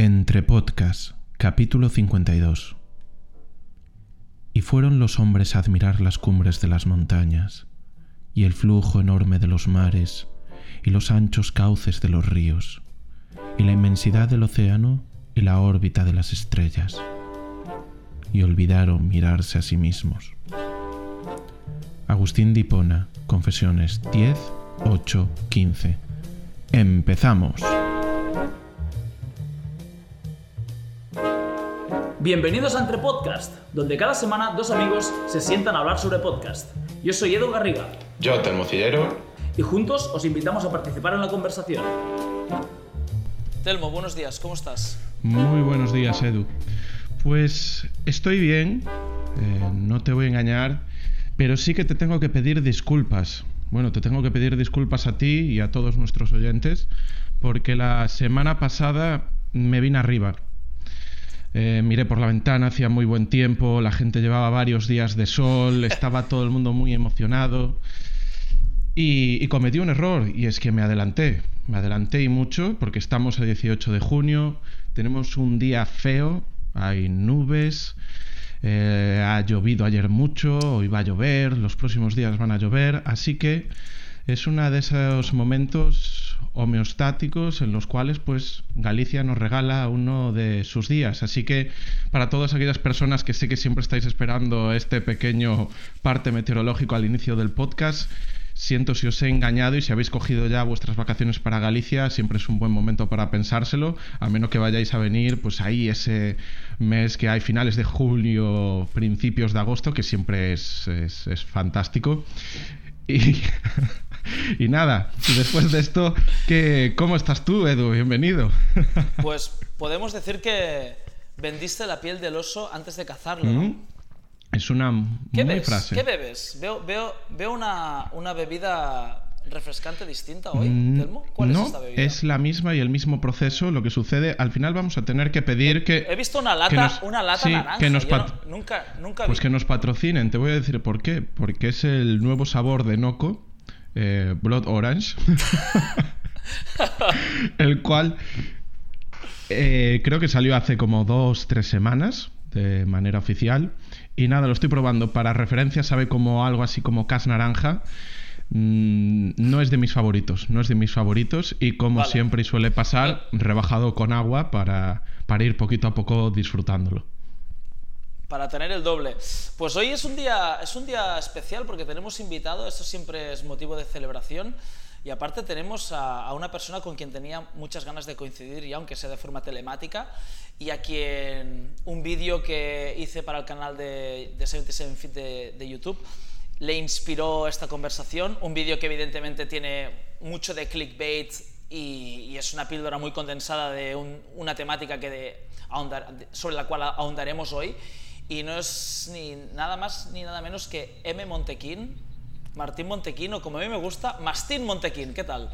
Entre Podcast, capítulo 52. Y fueron los hombres a admirar las cumbres de las montañas, y el flujo enorme de los mares, y los anchos cauces de los ríos, y la inmensidad del océano y la órbita de las estrellas, y olvidaron mirarse a sí mismos. Agustín de Hipona, Confesiones 10, 8, 15. Empezamos. Bienvenidos a Entre Podcast, donde cada semana dos amigos se sientan a hablar sobre podcast. Yo soy Edu Garriga Yo, Termocillero. y juntos os invitamos a participar en la conversación. Telmo, buenos días, ¿cómo estás? Muy buenos días, Edu. Pues estoy bien, eh, no te voy a engañar, pero sí que te tengo que pedir disculpas. Bueno, te tengo que pedir disculpas a ti y a todos nuestros oyentes, porque la semana pasada me vine arriba. Eh, miré por la ventana, hacía muy buen tiempo, la gente llevaba varios días de sol, estaba todo el mundo muy emocionado. Y, y cometí un error, y es que me adelanté. Me adelanté y mucho, porque estamos a 18 de junio, tenemos un día feo, hay nubes, eh, ha llovido ayer mucho, hoy va a llover, los próximos días van a llover, así que es uno de esos momentos homeostáticos en los cuales pues Galicia nos regala uno de sus días. Así que para todas aquellas personas que sé que siempre estáis esperando este pequeño parte meteorológico al inicio del podcast, siento si os he engañado y si habéis cogido ya vuestras vacaciones para Galicia, siempre es un buen momento para pensárselo, a menos que vayáis a venir pues ahí ese mes que hay finales de julio, principios de agosto, que siempre es, es, es fantástico. Y, y nada, después de esto, ¿qué, ¿cómo estás tú, Edu? Bienvenido. Pues podemos decir que vendiste la piel del oso antes de cazarlo. ¿no? Mm, Es una ¿Qué muy frase. ¿Qué bebes? Veo, veo, veo una, una bebida refrescante distinta hoy, Mm, Telmo. ¿Cuál no, es esta bebida? es la misma y el mismo proceso. Lo que sucede, al final vamos a tener que pedir que... He visto una lata, que nos- una lata sí, naranja. que nos no- nunca, nunca Pues vi. que nos patrocinen. Te voy a decir por qué. Porque es el nuevo sabor de Noco, eh, Blood Orange, el cual eh, creo que salió hace como dos, tres semanas de manera oficial. Y nada, lo estoy probando. Para referencia, sabe como algo así como cas naranja. Mm, no es de mis favoritos, no es de mis favoritos. Y como Vale. siempre suele pasar, rebajado con agua para, para ir poquito a poco disfrutándolo. Para tener el doble. Pues hoy es un día, es un día especial porque tenemos invitado, esto siempre es motivo de celebración. Y aparte tenemos a, a una persona con quien tenía muchas ganas de coincidir, y aunque sea de forma telemática, y a quien un vídeo que hice para el canal de, de 77 Feet de, de YouTube le inspiró esta conversación. Un vídeo que evidentemente tiene mucho de clickbait y, y es una píldora muy condensada de un- una temática que de- sobre la cual ahondaremos hoy. Y no es ni nada más ni nada menos que M. Montequín, Martín Montequín, o como a mí me gusta, Mastín Montequín. ¿Qué tal?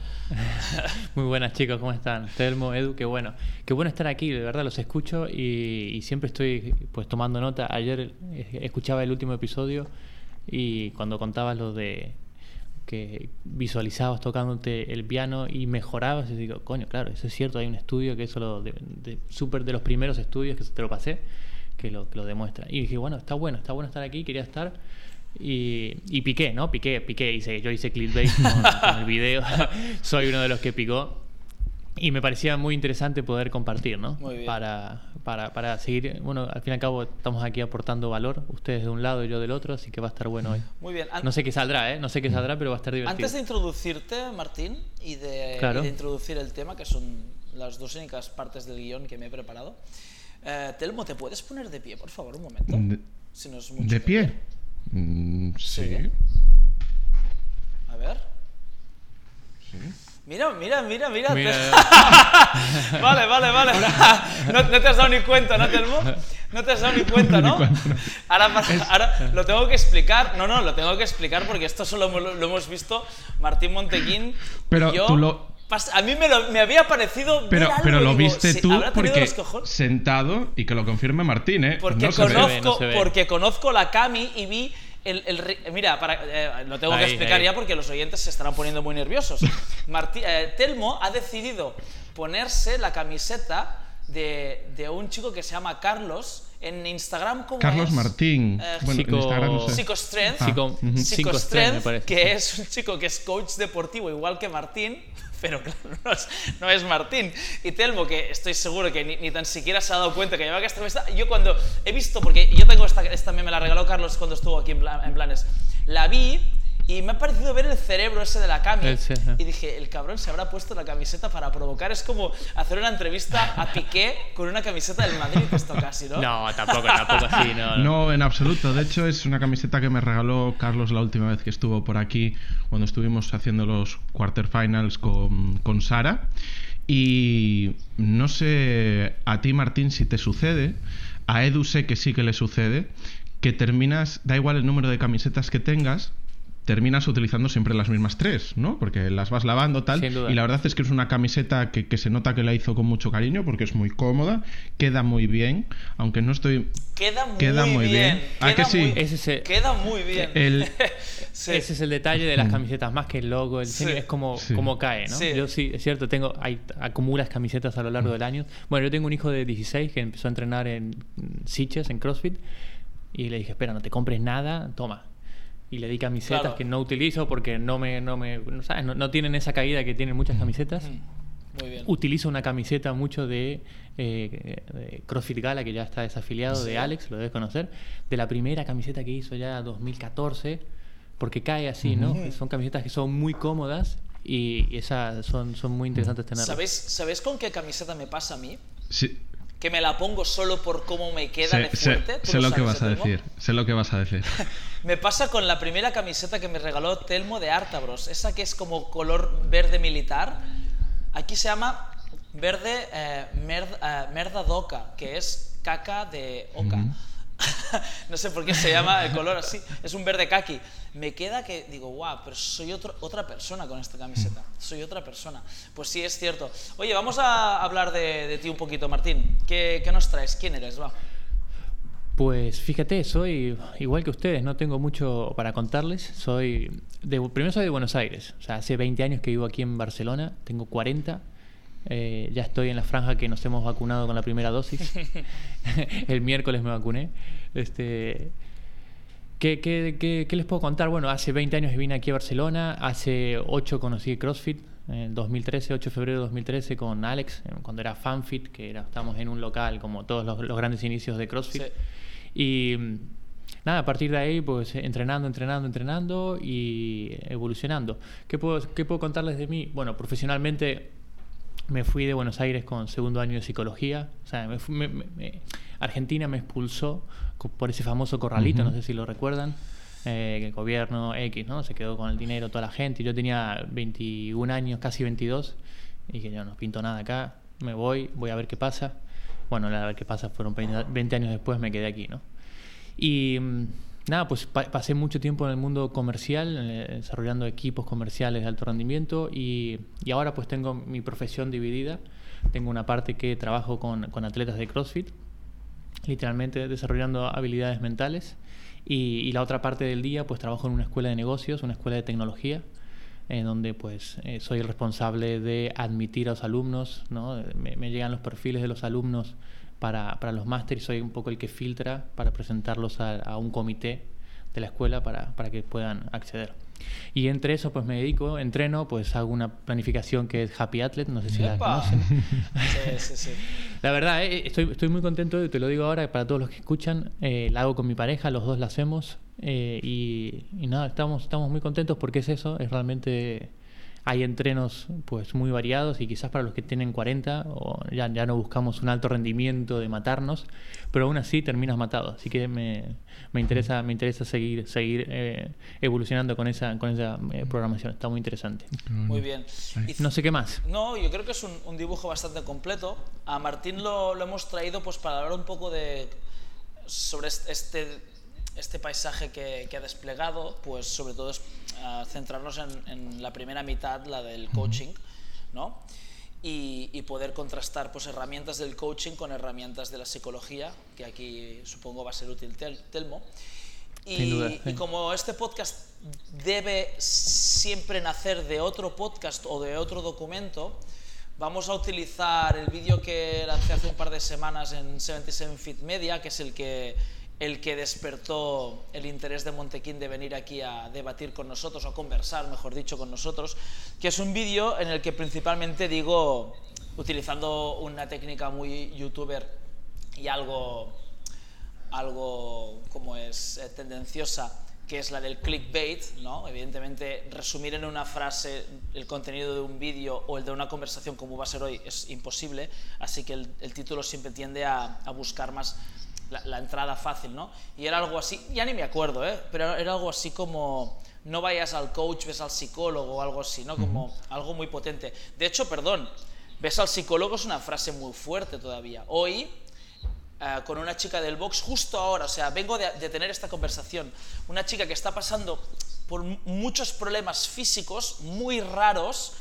Muy buenas chicos, ¿cómo están? Telmo, Edu, qué bueno. Qué bueno estar aquí, de verdad los escucho y, siempre estoy pues tomando nota. Ayer eh, escuchaba el último episodio y cuando contabas lo de que visualizabas tocándote el piano y mejorabas, y digo, coño, claro, eso es cierto, hay un estudio que eso lo de, de- súper de los primeros estudios que te lo pasé, que lo, que lo demuestra. Y dije, bueno, está bueno, está bueno estar aquí, quería estar. Y, y piqué, ¿no? Piqué, piqué, hice, yo hice clickbait con, con el video, soy uno de los que picó. Y me parecía muy interesante poder compartir, ¿no? Muy bien. Para, para, para seguir, bueno, al fin y al cabo estamos aquí aportando valor, ustedes de un lado y yo del otro, así que va a estar bueno hoy. Muy bien. No sé qué saldrá, ¿eh? No sé qué saldrá, pero va a estar divertido. Antes de introducirte, Martín, y de, Claro. y de introducir el tema, que son las dos únicas partes del guion que me he preparado, eh, Telmo, ¿te puedes poner de pie, por favor, un momento? De- Si no es mucho ¿De pie? Mm, sí. Sí. A ver. Mira, mira, mira, mira. Vale, vale, vale. No, no te has dado ni cuenta, ¿no, Telmo? No te has dado ni cuenta, ¿no? Ahora, para- ahora lo tengo que explicar. No, no, lo tengo que explicar porque esto solo lo, hemos visto Martín Montequín. Pero y yo. tú lo- A mí me, lo- me había parecido. Pero, algo, pero lo digo, viste tú ¿habrá tenido porque sentado y que lo confirme Martín, ¿eh? Porque, No se ve. ve, no conozco, se ve. porque conozco la Cami y vi el, mira, para, eh, lo tengo que explicar ahí. ya porque los oyentes se estarán poniendo muy nerviosos. Martí- eh, Telmo ha decidido ponerse la camiseta de, de un chico que se llama Carlos. En Instagram, ¿cómo Carlos es? Martín. Eh, bueno, en Psico- Instagram no sé. Psicostrength. Ah, Psico- Psicostrength, me parece, que es un chico que es coach deportivo igual que Martín, pero claro, no es, no es Martín. Y Telmo, que estoy seguro que ni, ni tan siquiera se ha dado cuenta que llevaba esta camiseta. Yo cuando he visto, porque yo tengo esta, esta me la regaló Carlos cuando estuvo aquí en, en Planes, la vi y me ha parecido ver el cerebro ese de la cami. Y dije, el cabrón se habrá puesto la camiseta para provocar. Es como hacer una entrevista a Piqué con una camiseta del Madrid, esto casi, ¿no? No, tampoco, tampoco así, no. no. No, en absoluto. De hecho, es una camiseta que me regaló Carlos la última vez que estuvo por aquí, cuando estuvimos haciendo los quarterfinals con, con Sara. Y no sé a ti, Martín, si te sucede. A Edu sé que sí que le sucede. Que terminas, da igual el número de camisetas que tengas, terminas utilizando siempre las mismas tres, ¿no? Porque las vas lavando tal. Sin duda. Y la verdad es que es una camiseta que, que se nota que la hizo con mucho cariño porque es muy cómoda, queda muy bien, aunque no estoy Queda muy, Queda muy bien. ¿A Queda que sí? muy- Ese es el- Queda muy bien. El- Sí. Ese es el detalle de las camisetas, más que el logo, el diseño, Sí. es como, Sí. como cae, ¿no? Sí. Yo sí, es cierto, tengo, hay, acumulas camisetas a lo largo del año. Bueno, yo tengo un hijo de 16 que empezó a entrenar en mm, Sitges, en CrossFit, y le dije, espera, no te compres nada, toma. Y le di camisetas Claro. que no utilizo porque no me, no me, no, ¿sabes? No, no tienen esa caída que tienen muchas camisetas. Mm, Muy bien. Utilizo una camiseta mucho de, eh, de CrossFit Gala, que ya está desafiliado, Sí. de Alex, lo debes conocer, de la primera camiseta que hizo ya 2014, porque cae así, ¿no? Son camisetas que son muy cómodas y esas son, son muy interesantes tenerlas. ¿Sabéis, ¿Sabéis con qué camiseta me pasa a mí? Sí, Que me la pongo solo por cómo me queda sé, de sé- fuerte. ¿Tú sé lo que vas a decir. Sé lo que vas a decir. Me pasa con la primera camiseta que me regaló Telmo de Artabros, esa que es como color verde militar. Aquí se llama verde eh, merd- eh, merda d'oca, que es caca de oca. no sé por qué se llama el color así, es un verde kaki. Me queda que digo, guau, pero soy otra persona con esta camiseta, soy otra persona. Pues sí, es cierto. Oye, vamos a hablar de, ti un poquito, Martín. ¿Qué, qué nos traes? ¿Quién eres? Va. Pues fíjate, soy igual que ustedes, no tengo mucho para contarles. Soy de, primero soy de Buenos Aires, o sea, hace 20 años que vivo aquí en Barcelona, tengo 40. Eh, ya estoy en la franja que nos hemos vacunado con la primera dosis. El miércoles me vacuné. Este, ¿qué, qué, qué- qué les puedo contar? Bueno, hace 20 años vine aquí a Barcelona, hace 8 conocí CrossFit, en 2013, 8 de febrero de 2013 con Alex, eh, cuando era FanFit, que era, estábamos en un local como todos los, los grandes inicios de CrossFit. Sí. Y mm, nada, a partir de ahí, pues entrenando, entrenando, entrenando y evolucionando. ¿Qué puedo, qué puedo contarles de mí? Bueno, profesionalmente me fui de Buenos Aires con segundo año de psicología. O sea, me fui- me- me- Argentina me expulsó por ese famoso corralito, Ujú. no sé si lo recuerdan. eh, que el gobierno X, ¿no? Se quedó con el dinero toda la gente. Yo tenía 21 años, casi 22, y que yo no pinto nada acá. Me voy, voy a ver qué pasa. Bueno, a ver qué pasa, fueron 20 20 años después, me quedé aquí, ¿no? Y mm, nada, pues pa- pasé mucho tiempo en el mundo comercial, eh, desarrollando equipos comerciales de alto rendimiento y, y ahora pues tengo mi profesión dividida. Tengo una parte que trabajo con, con atletas de CrossFit, literalmente desarrollando habilidades mentales y, y la otra parte del día pues trabajo en una escuela de negocios, una escuela de tecnología en donde pues eh, soy el responsable de admitir a los alumnos, ¿no? me, me llegan los perfiles de los alumnos para, para los másteres soy un poco el que filtra para presentarlos a, a un comité de la escuela para, para que puedan acceder. Y entre eso pues me dedico, entreno, pues hago una planificación que es Happy Athlete, no sé si la ¡Epa! conocen. Sí, sí, sí. La verdad, eh, estoy, estoy muy contento, te lo digo ahora para todos los que escuchan. eh, la hago con mi pareja, los dos la hacemos. eh, y, y nada, estamos, estamos muy contentos porque es eso, es realmente. Hay entrenos pues muy variados y quizás para los que tienen 40 o ya, ya no buscamos un alto rendimiento de matarnos, pero aún así terminas matado. Así que me, me interesa, me interesa seguir, seguir eh, evolucionando con esa, con esa eh, programación. Está muy interesante. Muy bien. Y No sé qué más. No, yo creo que es un, un dibujo bastante completo. A Martín lo, lo hemos traído pues para hablar un poco de sobre est- este, este paisaje que, que ha desplegado, pues sobre todo es ah, centrarnos en, en la primera mitad, la del coaching, ¿no? Y, y poder contrastar pues herramientas del coaching con herramientas de la psicología, que aquí supongo va a ser útil Tel- Telmo. Y, Sin duda, y como este podcast debe siempre nacer de otro podcast o de otro documento, Vamos a utilizar el vídeo que lancé hace un par de semanas en 77 Fit Media, que es el que, el que despertó el interés de Montequín de venir aquí a debatir con nosotros, o a conversar, mejor dicho, con nosotros, que es un vídeo en el que principalmente digo, utilizando una técnica muy youtuber y algo, algo como es eh, tendenciosa, que es la del clickbait, ¿no? Evidentemente, resumir en una frase el contenido de un vídeo o el de una conversación como va a ser hoy es imposible, así que el, título siempre tiende a, buscar más la, entrada fácil, ¿no? Y era algo así, ya ni me acuerdo, ¿eh? Pero era algo así como no vayas al coach, ves al psicólogo o algo así, ¿no? Como algo muy potente. De hecho, perdón, ves al psicólogo es una frase muy fuerte todavía. Hoy eh, con una chica del box justo ahora, o sea, vengo de, tener esta conversación, una chica que está pasando por muchos problemas físicos muy raros,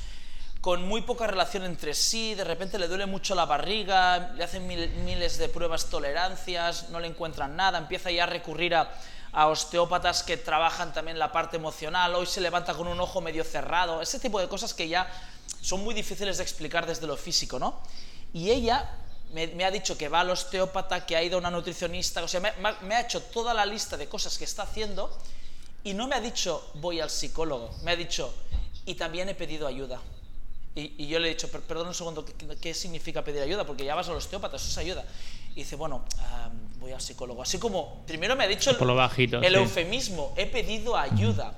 con muy poca relación entre sí, de repente le duele mucho la barriga, le hacen miles de pruebas, tolerancias, no le encuentran nada, empieza ya a recurrir a, a, osteópatas que trabajan también la parte emocional, hoy se levanta con un ojo medio cerrado, ese tipo de cosas que ya son muy difíciles de explicar desde lo físico, ¿no? Y ella me, ha dicho que va al osteópata, que ha ido a una nutricionista, o sea, me, ha hecho toda la lista de cosas que está haciendo y no me ha dicho voy al psicólogo, me ha dicho y también he pedido ayuda. Y, yo le he dicho, perdón un segundo, ¿qué, significa pedir ayuda? Porque ya vas al osteópata, eso es ayuda. Y dice, bueno, voy al psicólogo. Así como, primero me ha dicho el, eufemismo, he pedido ayuda.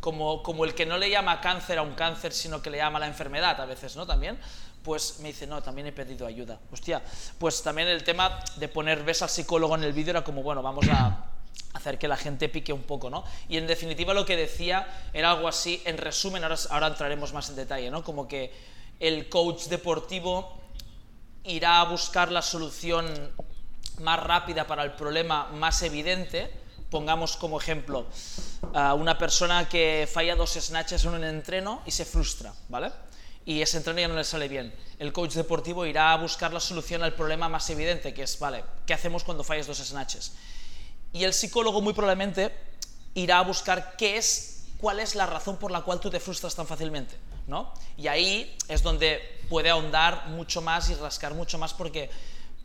Como, como el que no le llama cáncer a un cáncer, sino que le llama la enfermedad a veces, ¿no? También pues me dice, no, también he pedido ayuda. Hostia, pues también el tema de poner ves al psicólogo en el vídeo era como, bueno, vamos a hacer que la gente pique un poco, ¿no? Y en definitiva lo que decía era algo así, en resumen, ahora, ahora entraremos más en detalle, ¿no? Como que el coach deportivo irá a buscar la solución más rápida para el problema más evidente. Pongamos como ejemplo a una persona que falla dos snatches en un entreno y se frustra, ¿vale? y ese entreno ya no le sale bien. El coach deportivo irá a buscar la solución al problema más evidente, que es, vale, ¿qué hacemos cuando fallas dos snatches? Y el psicólogo muy probablemente irá a buscar qué es, cuál es la razón por la cual tú te frustras tan fácilmente, ¿no? Y ahí es donde puede ahondar mucho más y rascar mucho más porque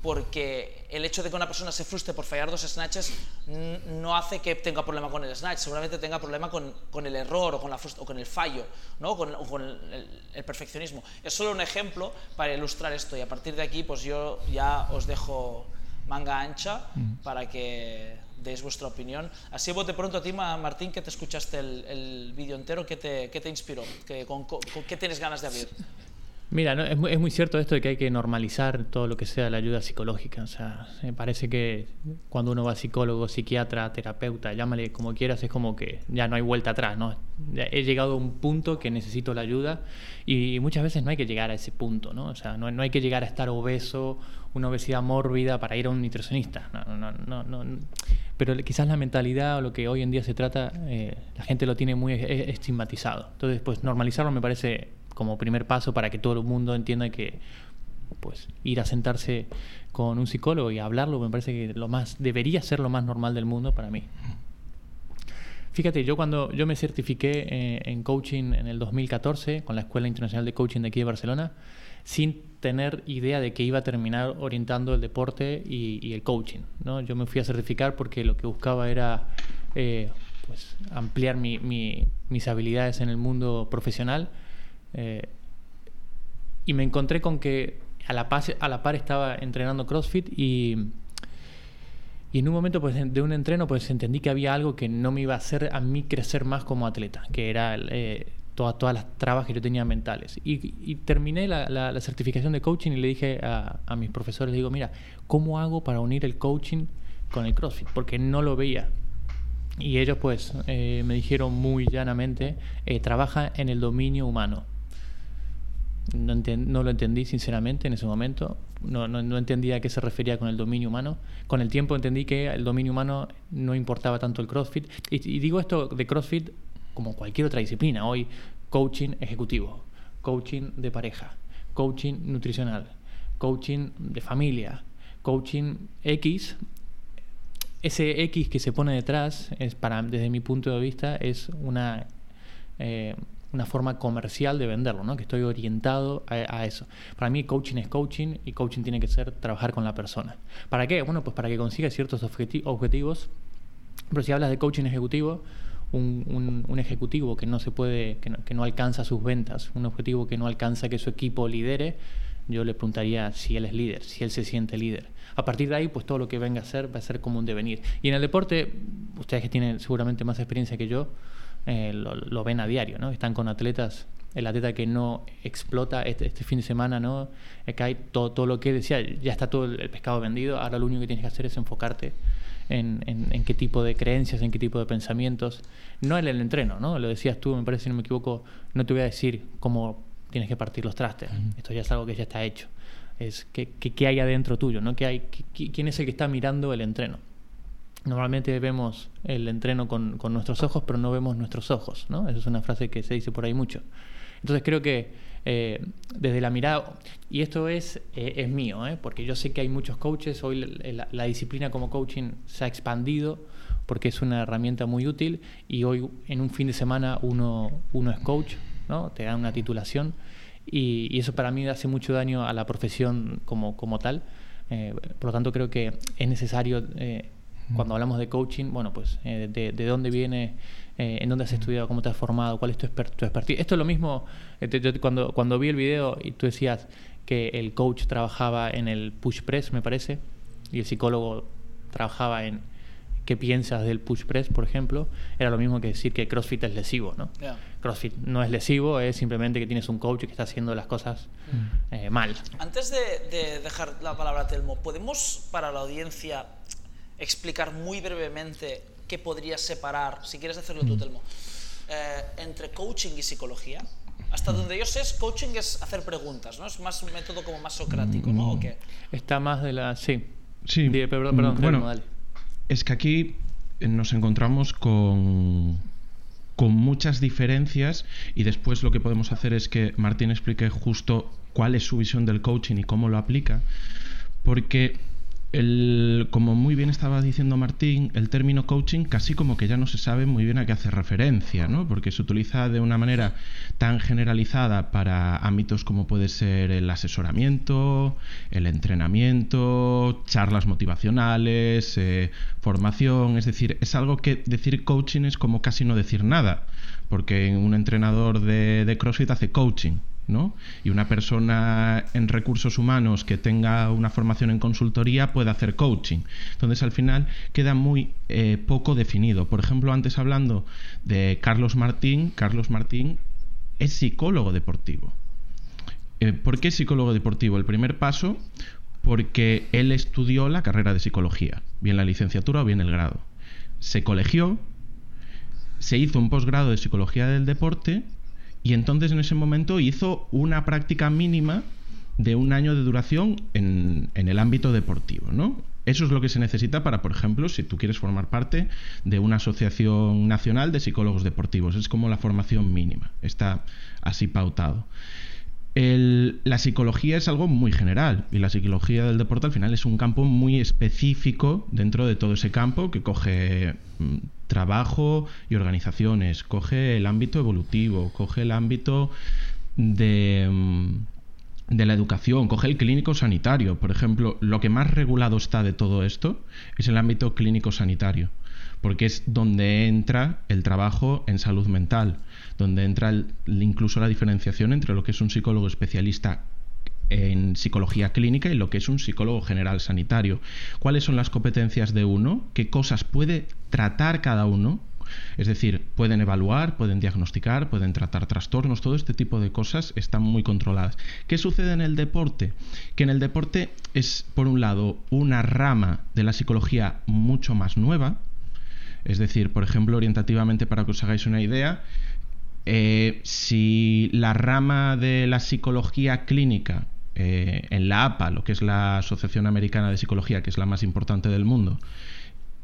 porque el hecho de que una persona se frustre por fallar dos snatches no hace que tenga problema con el snatch, seguramente tenga problema con, con el error o con, la o con el fallo, ¿no? con, con el, perfeccionismo. Es solo un ejemplo para ilustrar esto y a partir de aquí pues yo ya os dejo manga ancha mm. para que deis vuestra opinión. Así bote pronto a ti, Martín, que te escuchaste el, el vídeo entero, ¿qué te, qué te inspiró? ¿Qué, con, ¿Qué tienes ganas de abrir? Mira, es, muy, es, muy, cierto esto de que hay que normalizar todo lo que sea la ayuda psicológica. O sea, me parece que cuando uno va a psicólogo, psiquiatra, terapeuta, llámale como quieras, es como que ya no hay vuelta atrás, ¿no? He llegado a un punto que necesito la ayuda y muchas veces no hay que llegar a ese punto, ¿no? O sea, no, no hay que llegar a estar obeso, una obesidad mórbida para ir a un nutricionista. No, no, no, no, Pero quizás la mentalidad o lo que hoy en día se trata, eh, la gente lo tiene muy estigmatizado. Entonces, pues normalizarlo me parece como primer paso para que todo el mundo entienda que pues ir a sentarse con un psicólogo y hablarlo me parece que lo más debería ser lo más normal del mundo para mí. Fíjate, yo cuando yo me certifiqué eh, en coaching en el 2014 con la Escuela Internacional de Coaching de aquí de Barcelona, sin tener idea de que iba a terminar orientando el deporte y, el coaching. ¿no? Yo me fui a certificar porque lo que buscaba era eh, pues, ampliar mis habilidades en el mundo profesional eh, y me encontré con que a la, a la par estaba entrenando CrossFit y, y en un momento pues, de un entreno pues entendí que había algo que no me iba a hacer a mí crecer más como atleta, que era eh, todas, todas las trabas que yo tenía mentales. Y, terminé la, la, certificación de coaching y le dije a, a mis profesores, le digo, mira, ¿cómo hago para unir el coaching con el CrossFit? Porque no lo veía. Y ellos pues eh, me dijeron muy llanamente, trabaja en el dominio humano. No, no, lo entendí sinceramente en ese momento, no, no, entendía a qué se refería con el dominio humano. Con el tiempo entendí que el dominio humano no importaba tanto el CrossFit. Y, digo esto de CrossFit como cualquier otra disciplina. Hoy coaching ejecutivo, coaching de pareja, coaching nutricional, coaching de familia, coaching X. Ese X que se pone detrás, es para, desde mi punto de vista, es una... Eh, una forma comercial de venderlo, ¿no? que estoy orientado a, eso. Para mí coaching es coaching y coaching tiene que ser trabajar con la persona. ¿Para qué? Bueno, pues para que consiga ciertos objetivos. Pero si hablas de coaching ejecutivo, un, ejecutivo que no se puede, que no, que no, alcanza sus ventas, un objetivo que no alcanza que su equipo lidere, yo le preguntaría si él es líder, si él se siente líder. A partir de ahí, pues todo lo que venga a ser va a ser como un devenir. Y en el deporte, ustedes que tienen seguramente más experiencia que yo, eh, lo, ven a diario, ¿no? Están con atletas, el atleta que no explota este, este fin de semana, ¿no? Hay todo, todo lo que decía, ya está todo el pescado vendido, ahora lo único que tienes que hacer es enfocarte en, en, qué tipo de creencias, en qué tipo de pensamientos, no en el entreno, ¿no? Lo decías tú, me parece, si no me equivoco, no te voy a decir cómo tienes que partir los trastes, esto ya es algo que ya está hecho, es qué, qué, hay adentro tuyo, ¿no? ¿Qué hay, ¿Quién es el que está mirando el entreno? Normalmente vemos el entreno con, con, nuestros ojos, pero no vemos nuestros ojos, ¿no? Esa es una frase que se dice por ahí mucho. Entonces creo que eh, desde la mirada, y esto es, eh, es mío, ¿eh? porque yo sé que hay muchos coaches, hoy la, disciplina como coaching se ha expandido porque es una herramienta muy útil y hoy en un fin de semana uno, uno es coach, ¿no? te dan una titulación y, y, eso para mí hace mucho daño a la profesión como, como tal. por lo tanto creo que es necesario cuando hablamos de coaching, bueno, pues eh, de, dónde viene, eh, en dónde has estudiado, cómo te has formado, cuál es tu, expertise. Esto es lo mismo, eh, cuando, cuando vi el video y tú decías que el coach trabajaba en el push press, me parece, y el psicólogo trabajaba en qué piensas del push press, por ejemplo, era lo mismo que decir que CrossFit es lesivo, ¿no? CrossFit no es lesivo, es simplemente que tienes un coach que está haciendo las cosas mm. mal. Antes de, de dejar la palabra a Telmo, ¿podemos para la audiencia explicar muy brevemente qué podría separar, si quieres hacerlo tú, mm. Telmo, eh, entre coaching y psicología? Hasta mm. donde yo sé, coaching es hacer preguntas, ¿no? Es más un método como más socrático, ¿no? ¿O qué? Está más de la... Sí. Sí. perdón, perdón, bueno, es que aquí nos encontramos con, con muchas diferencias y después lo que podemos hacer es que Martín explique justo cuál es su visión del coaching y cómo lo aplica, porque el, como muy bien estaba diciendo Martín, el término coaching casi como que ya no se sabe muy bien a qué hace referencia, ¿no? porque se utiliza de una manera tan generalizada para ámbitos como puede ser el asesoramiento, el entrenamiento, charlas motivacionales, eh, formación, es decir, es algo que decir coaching es como casi no decir nada, porque un entrenador de, de CrossFit hace coaching, Y una persona en recursos humanos que tenga una formación en consultoría puede hacer coaching. Entonces al final queda muy eh, poco definido. Por ejemplo, antes hablando de Carlos Martín, Carlos Martín es psicólogo deportivo. Eh, ¿Por qué psicólogo deportivo? El primer paso, porque él estudió la carrera de psicología, bien la licenciatura o bien el grado. Se colegió, se hizo un posgrado de psicología del deporte y entonces en ese momento hizo una práctica mínima de un año de duración en, el ámbito deportivo, ¿no? Eso es lo que se necesita para, por ejemplo, si tú quieres formar parte de una asociación nacional de psicólogos deportivos. Es como la formación mínima. Está así pautado. La psicología es algo muy general y la psicología del deporte al final es un campo muy específico dentro de todo ese campo que coge mm, trabajo y organizaciones, coge el ámbito evolutivo, coge el ámbito mm, de la educación, coge el clínico sanitario. Por ejemplo, lo que más regulado está de todo esto es el ámbito clínico sanitario, porque es donde entra el trabajo en salud mental, donde entra incluso la diferenciación entre lo que es un psicólogo especialista en psicología clínica y lo que es un psicólogo general sanitario. ¿Cuáles son las competencias de uno? ¿Qué cosas puede tratar cada uno? Es decir, pueden evaluar, pueden diagnosticar, pueden tratar trastornos, todo este tipo de cosas están muy controladas. ¿Qué sucede en el deporte? Que en el deporte es, por un lado, una rama de la psicología mucho más nueva. Es decir, por ejemplo, orientativamente, para que os hagáis una idea, eh, si la rama de la psicología clínica eh, en la APA, lo que es la Asociación Americana de Psicología, que es la más importante del mundo,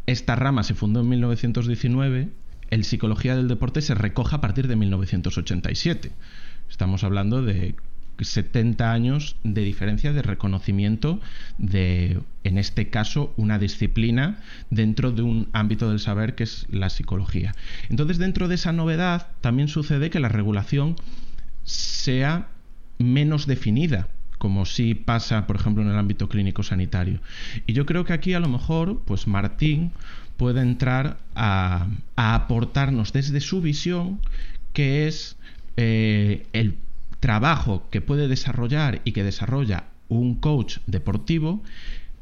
esta rama se fundó en 1919, el Psicología del Deporte se recoja a partir de 1987. Estamos hablando de 70 años de diferencia de reconocimiento de, en este caso, una disciplina dentro de un ámbito del saber que es la psicología. Entonces, dentro de esa novedad, también sucede que la regulación sea menos definida como si pasa, por ejemplo, en el ámbito clínico sanitario. Y yo creo que aquí a lo mejor, pues Martín puede entrar a, aportarnos desde su visión, que es eh, el trabajo que puede desarrollar y que desarrolla un coach deportivo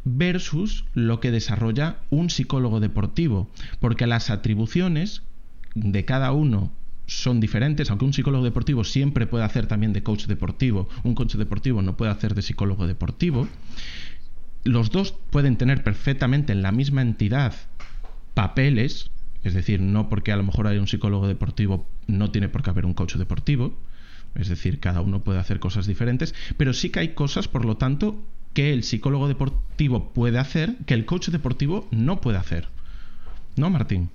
versus lo que desarrolla un psicólogo deportivo, porque las atribuciones de cada uno son diferentes, aunque un psicólogo deportivo siempre puede hacer también de coach deportivo, un coach deportivo no puede hacer de psicólogo deportivo, los dos pueden tener perfectamente en la misma entidad papeles, es decir, no porque a lo mejor hay un psicólogo deportivo no tiene por qué haber un coach deportivo, es decir, cada uno puede hacer cosas diferentes, pero sí que hay cosas, por lo tanto, que el psicólogo deportivo puede hacer que el coach deportivo no puede hacer. ¿No, Martín?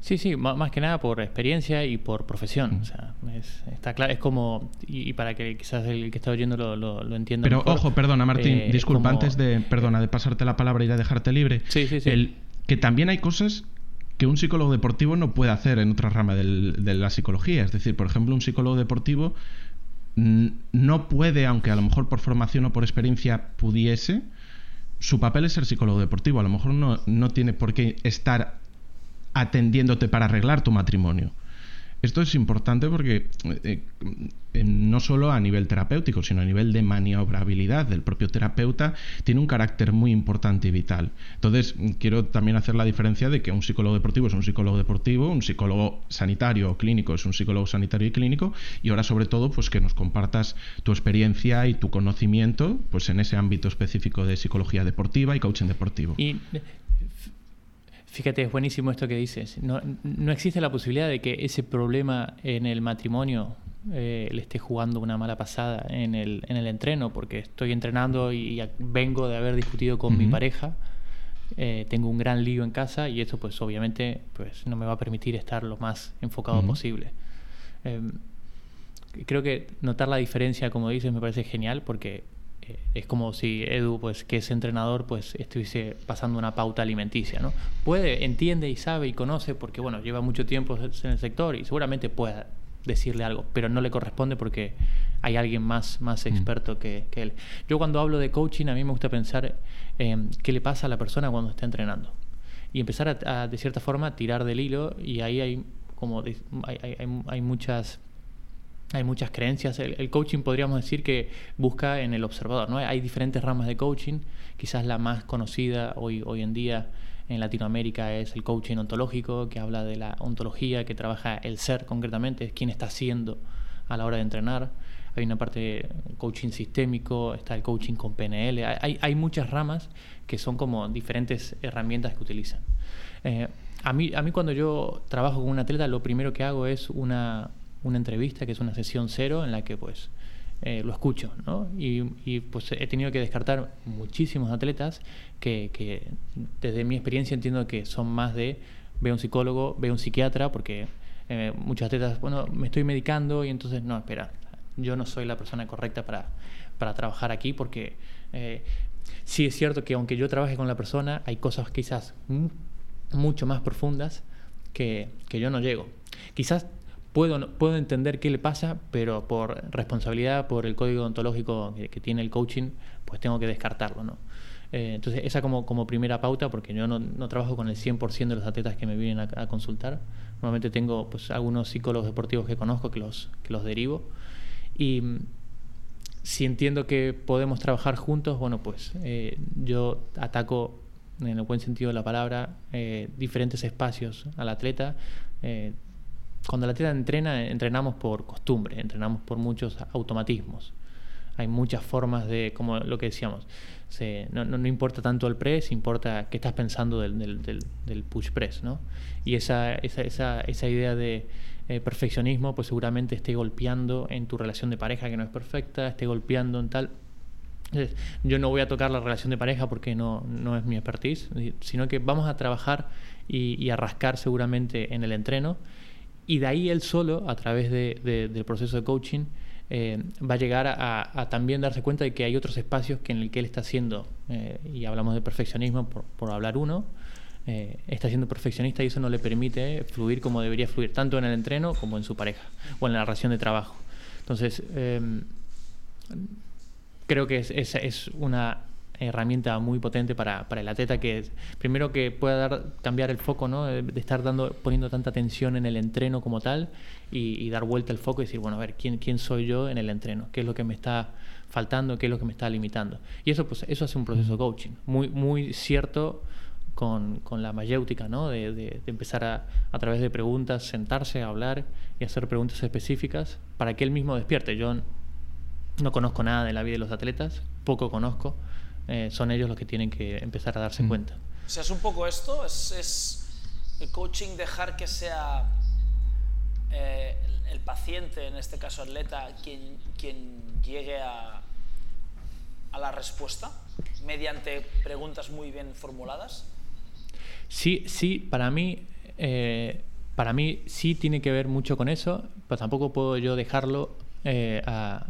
Sí, sí, más que nada por experiencia y por profesión. O sea, es, está claro, es como, y, para que quizás el que está oyendo lo, lo, entienda. Pero ojo, perdona, Martín, eh, disculpa, antes de, perdona, de pasarte la palabra y de dejarte libre. Sí, sí, sí. El, que también hay cosas que un psicólogo deportivo no puede hacer en otra rama de la psicología. Es decir, por ejemplo, un psicólogo deportivo no puede, aunque a lo mejor por formación o por experiencia pudiese, su papel es ser psicólogo deportivo. A lo mejor no, no tiene por qué estar atendiéndote para arreglar tu matrimonio. Esto es importante porque eh, eh, no solo a nivel terapéutico, sino a nivel de maniobrabilidad del propio terapeuta, tiene un carácter muy importante y vital. Entonces, quiero también hacer la diferencia de que un psicólogo deportivo es un psicólogo deportivo, un psicólogo sanitario o clínico es un psicólogo sanitario y clínico, y ahora sobre todo, pues que nos compartas tu experiencia y tu conocimiento pues en ese ámbito específico de psicología deportiva y coaching deportivo. Fíjate, es buenísimo esto que dices. No, no existe la posibilidad de que ese problema en el matrimonio eh, le esté jugando una mala pasada en el, en el entreno, porque estoy entrenando y vengo de haber discutido con mi pareja, eh, tengo un gran lío en casa y esto pues obviamente pues, no me va a permitir estar lo más enfocado posible. Em, creo que notar la diferencia, como dices, me parece genial porque es como si Edu, pues, que es entrenador, pues estuviese pasando una pauta alimenticia, ¿no? Puede, entiende y sabe y conoce porque, bueno, lleva mucho tiempo en el sector y seguramente pueda decirle algo, pero no le corresponde porque hay alguien más, más mm. experto que, él. Yo cuando hablo de coaching, a mí me gusta pensar en qué le pasa a la persona cuando está entrenando y empezar a, de cierta forma, tirar del hilo y ahí hay como hay, hay, hay muchas hay muchas creencias. El, coaching podríamos decir que busca en el observador. ¿no? Hay diferentes ramas de coaching. Quizás la más conocida hoy, hoy en día en Latinoamérica es el coaching ontológico, que habla de la ontología, que trabaja el ser concretamente, es quién está haciendo a la hora de entrenar. Hay una parte coaching sistémico, está el coaching con PNL. Hay, hay muchas ramas que son como diferentes herramientas que utilizan. Eh, a, mí, a mí cuando yo trabajo con un atleta, lo primero que hago es una, una entrevista que es una sesión cero en la que pues eh, lo escucho, ¿no? Y, pues he tenido que descartar muchísimos atletas que, desde mi experiencia entiendo que son más de veo un psicólogo, veo un psiquiatra, porque eh, muchos atletas, bueno, me estoy medicando y entonces, no, espera, yo no soy la persona correcta para, para trabajar aquí porque eh, sí es cierto que aunque yo trabaje con la persona, hay cosas quizás mucho más profundas que, que yo no llego. Quizás puedo, puedo entender qué le pasa, pero por responsabilidad, por el código ontológico que, tiene el coaching, pues tengo que descartarlo, ¿no? Eh, entonces, esa como, como primera pauta, porque yo no, no trabajo con el 100% de los atletas que me vienen a, consultar. Normalmente tengo pues, algunos psicólogos deportivos que conozco que los, que los derivo. Y mm, si entiendo que podemos trabajar juntos, bueno, pues eh, yo ataco, en el buen sentido de la palabra, eh, diferentes espacios al atleta cuando la atleta entrena, entrenamos por costumbre, entrenamos por muchos automatismos. Hay muchas formas de, como lo que decíamos, no, no, importa tanto el press, importa qué estás pensando del, del, del push press, ¿no? Y esa, esa, esa, esa idea de eh, perfeccionismo, pues seguramente esté golpeando en tu relación de pareja que no es perfecta, esté golpeando en tal. yo no voy a tocar la relación de pareja porque no, no es mi expertise, sino que vamos a trabajar y, y a rascar seguramente en el entreno y de ahí él solo, a través del proceso de coaching, eh, va a llegar a, también darse cuenta de que hay otros espacios que en el que él está haciendo, eh, y hablamos de perfeccionismo por, hablar uno, eh, está siendo perfeccionista y eso no le permite fluir como debería fluir, tanto en el entreno como en su pareja o en la relación de trabajo. Entonces, em, creo que es, es, una herramienta muy potente para, para, el atleta que primero que pueda dar, cambiar el foco, ¿no? de, estar dando, poniendo tanta atención en el entreno como tal y, dar vuelta el foco y decir, bueno, a ver, ¿quién, ¿quién soy yo en el entreno? ¿Qué es lo que me está faltando? ¿Qué es lo que me está limitando? Y eso, pues, eso hace un proceso de coaching, muy, muy cierto con, con la mayéutica, ¿no? De, de, empezar a, a través de preguntas, sentarse, a hablar y hacer preguntas específicas para que él mismo despierte. Yo no conozco nada de la vida de los atletas, poco conozco, eh, son ellos los que tienen que empezar a darse mm. cuenta. O sea, es un poco esto, es, es el coaching dejar que sea eh, el paciente, en este caso atleta, quien, quien llegue a, a la respuesta mediante preguntas muy bien formuladas. Sí, sí, para mí, eh, para mí sí tiene que ver mucho con eso, pero tampoco puedo yo dejarlo a,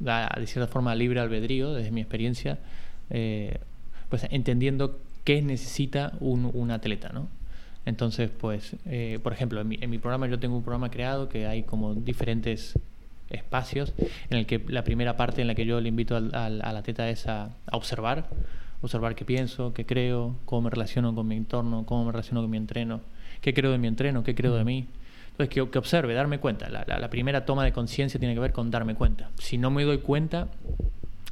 de cierta forma libre albedrío, desde mi experiencia, eh, pues entendiendo qué necesita un, atleta, ¿no? Entonces, pues, eh, por ejemplo, en mi, programa yo tengo un programa creado que hay como diferentes espacios en el que la primera parte en la que yo le invito al, atleta es a, observar, observar qué pienso, qué creo, cómo me relaciono con mi entorno, cómo me relaciono con mi entreno, qué creo de mi entreno, qué creo de mí. Entonces, que, que observe, darme cuenta. La, la primera toma de conciencia tiene que ver con darme cuenta. Si no me doy cuenta,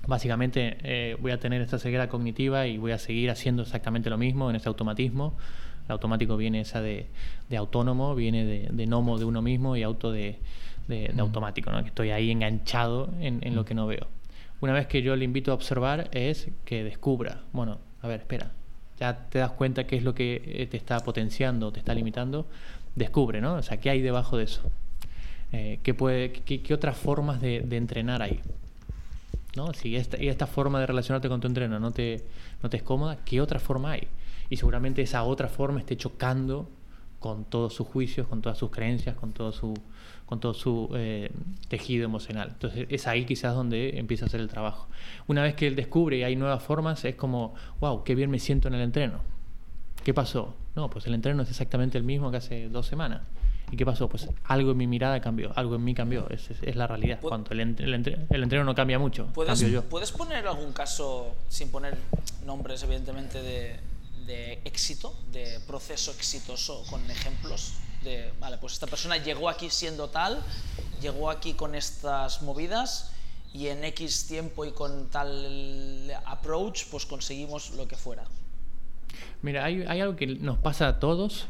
básicamente eh, voy a tener esta ceguera cognitiva y voy a seguir haciendo exactamente lo mismo en ese automatismo. El automático viene esa de, autónomo, viene de, nomo de uno mismo y auto de, mm. automático, ¿no? que estoy ahí enganchado en, en, lo que no veo. Una vez que yo le invito a observar es que descubra, bueno, a ver, espera, ya te das cuenta qué es lo que eh, te está potenciando, te está limitando, descubre, ¿no? O sea, ¿qué hay debajo de eso? Eh, ¿qué, puede, qué, otras formas de, entrenar hay? ¿no? Si esta, esta forma de relacionarte con tu entreno no te, no es cómoda, ¿qué otra forma hay? Y seguramente esa otra forma esté chocando con todos sus juicios, con todas sus creencias, con todo su, con todo su eh, tejido emocional. Entonces es ahí quizás donde empieza a hacer el trabajo. Una vez que él descubre y hay nuevas formas, es como, wow, qué bien me siento en el entreno. ¿Qué pasó? No, pues el entreno es exactamente el mismo que hace dos semanas. ¿Y qué pasó? Pues algo en mi mirada cambió, algo en mí cambió, es, es, la realidad. Cuando el, el, el, entreno no cambia mucho, ¿Puedes, yo. ¿Puedes poner algún caso, sin poner nombres evidentemente, de, de éxito, de proceso exitoso con ejemplos? De, vale, pues esta persona llegó aquí siendo tal, llegó aquí con estas movidas y en X tiempo y con tal approach, pues conseguimos lo que fuera. Mira, hay, hay algo que nos pasa a todos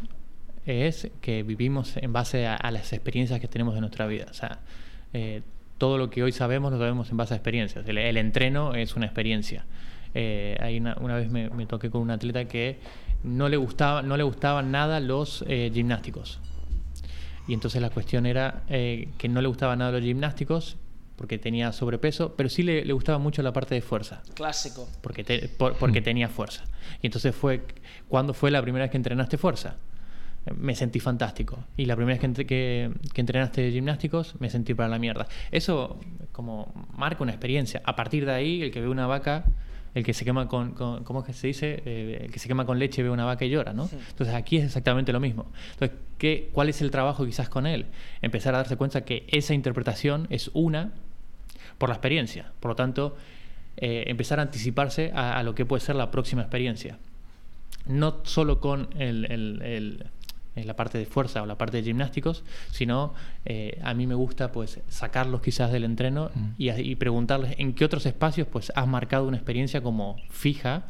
es que vivimos en base a, las experiencias que tenemos de nuestra vida. O sea, eh, todo lo que hoy sabemos lo sabemos en base a experiencias. El, entreno es una experiencia. Eh, una, vez me, toqué con un atleta que no le, gustaba, no le gustaban nada los eh, gimnásticos. Y entonces la cuestión era que no le gustaban nada los gimnásticos porque tenía sobrepeso, pero sí le, gustaba mucho la parte de fuerza. Clásico. Porque, porque tenía fuerza. Y entonces fue, ¿cuándo fue la primera vez que entrenaste fuerza? me sentí fantástico. Y la primera vez que, que, que, entrenaste gimnásticos, me sentí para la mierda. Eso como marca una experiencia. A partir de ahí, el que ve una vaca, el que se quema con, ¿cómo es que se dice? Eh, el que se quema con leche ve una vaca y llora, ¿no? Entonces aquí es exactamente lo mismo. Entonces, ¿qué, ¿cuál es el trabajo quizás con él? Empezar a darse cuenta que esa interpretación es una por la experiencia. Por lo tanto, eh, empezar a anticiparse a, lo que puede ser la próxima experiencia. No solo con el la parte de fuerza o la parte de gimnásticos, sino eh, a mí me gusta pues sacarlos quizás del entreno mm. y, preguntarles en qué otros espacios pues has marcado una experiencia como fija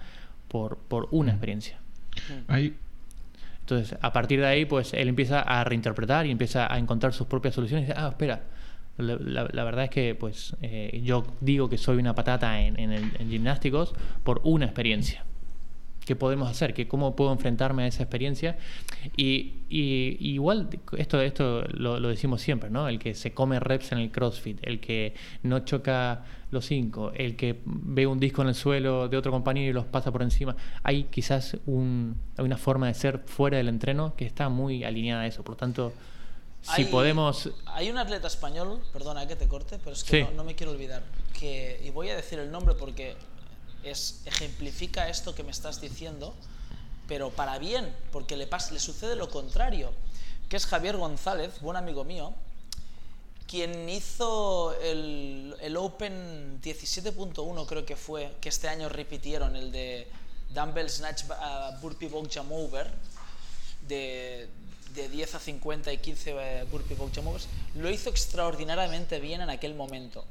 por, por una mm. experiencia. Ahí. Entonces, a partir de ahí, pues él empieza a reinterpretar y empieza a encontrar sus propias soluciones. Y dice, ah, espera, la, verdad es que pues eh, yo digo que soy una patata en, en gimnásticos por una experiencia qué podemos hacer, que cómo puedo enfrentarme a esa experiencia. Y, igual, esto, esto lo, decimos siempre, ¿no? El que se come reps en el CrossFit, el que no choca los cinco, el que ve un disco en el suelo de otro compañero y los pasa por encima. Hay quizás un, una forma de ser fuera del entreno que está muy alineada a eso. Por lo tanto, si podemos... Hay un atleta español, perdona que te corte, pero es que no, me quiero olvidar, que, y voy a decir el nombre porque es, ejemplifica esto que me estás diciendo, pero para bien, porque le, pasa, le sucede lo contrario, que es Javier González, buen amigo mío, quien hizo el, el Open 17.1 creo que fue, que este año repitieron, el de Dumbbell Snatch uh, Burpee Box Jump Over, de, de 10 a 50 y 15 eh, burpee box jump overs, lo hizo extraordinariamente bien en aquel momento.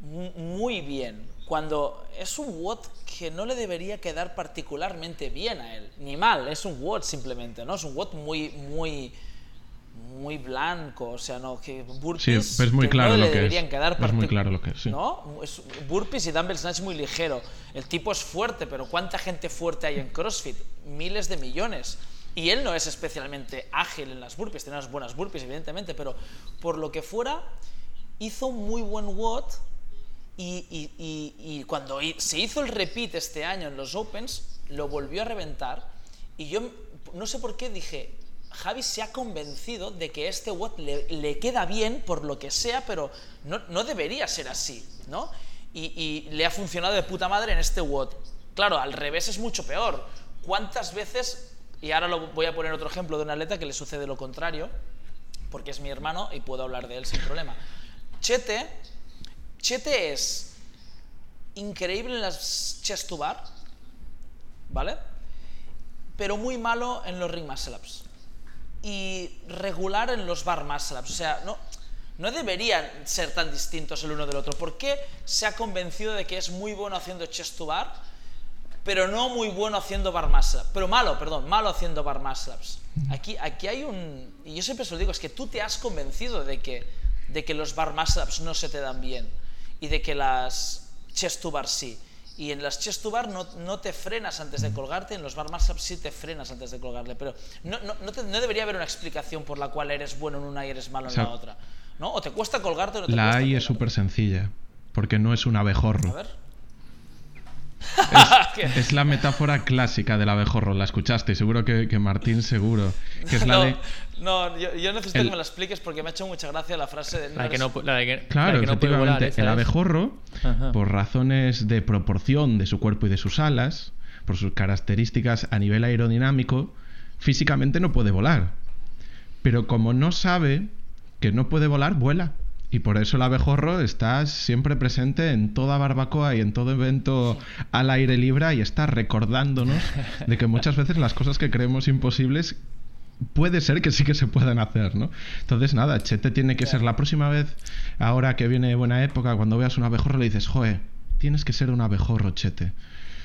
muy bien. Cuando es un WOD que no le debería quedar particularmente bien a él, ni mal, es un WOD simplemente, ¿no? Es un WOD muy, muy, muy blanco, o sea, no, que burpees sí, es muy claro no lo que deberían es. quedar es muy claro lo que es, sí. ¿no? Es burpees y dumbbell snatch muy ligero. El tipo es fuerte, pero ¿cuánta gente fuerte hay en CrossFit? Miles de millones. Y él no es especialmente ágil en las burpees, tiene unas buenas burpees, evidentemente, pero por lo que fuera, hizo un muy buen WOD y, y, y, cuando se hizo el repeat este año en los Opens, lo volvió a reventar. Y yo no sé por qué dije, Javi se ha convencido de que este WOD le, le queda bien por lo que sea, pero no, no debería ser así, ¿no? Y, le ha funcionado de puta madre en este WOD. Claro, al revés es mucho peor. ¿Cuántas veces y ahora lo voy a poner otro ejemplo de un atleta que le sucede lo contrario, porque es mi hermano y puedo hablar de él sin problema. Chete, Chete es increíble en las chest to bar, ¿vale? Pero muy malo en los ring muscle ups. Y regular en los bar muscle. O sea, no, no deberían ser tan distintos el uno del otro. ¿Por qué se ha convencido de que es muy bueno haciendo chest to bar? Pero no muy bueno haciendo bar muscle pero malo, perdón, malo haciendo bar muscle Aquí, aquí hay un, y yo siempre se lo digo, es que tú te has convencido de que, de que los bar muscle no se te dan bien y de que las chest to bar sí. Y en las chest to bar no, no te frenas antes de colgarte, en los bar muscle sí te frenas antes de colgarle, pero no, no, no, debería haber una explicación por la cual eres bueno en una y eres malo en la otra. ¿No? O te cuesta colgarte o no te La cuesta AI es súper sencilla, porque no es un abejorro. A ver. Es, la metáfora clásica del abejorro, la escuchaste, seguro que, Martín seguro. Que es la no, yo, necesito que me la expliques porque me ha hecho mucha gracia la frase de... la que no, claro, efectivamente, el abejorro, por razones de proporción de su cuerpo y de sus alas, por sus características a nivel aerodinámico, físicamente no puede volar. Pero como no sabe que no puede volar, vuela. Y por eso el abejorro está siempre presente en toda barbacoa y en todo evento al aire libre y está recordándonos de que muchas veces las cosas que creemos imposibles puede ser que sí que se puedan hacer, ¿no? Entonces, nada, Chete tiene que ser la próxima vez, ahora que viene buena época, cuando veas un abejorro le dices, joe, tienes que ser un abejorro, Chete.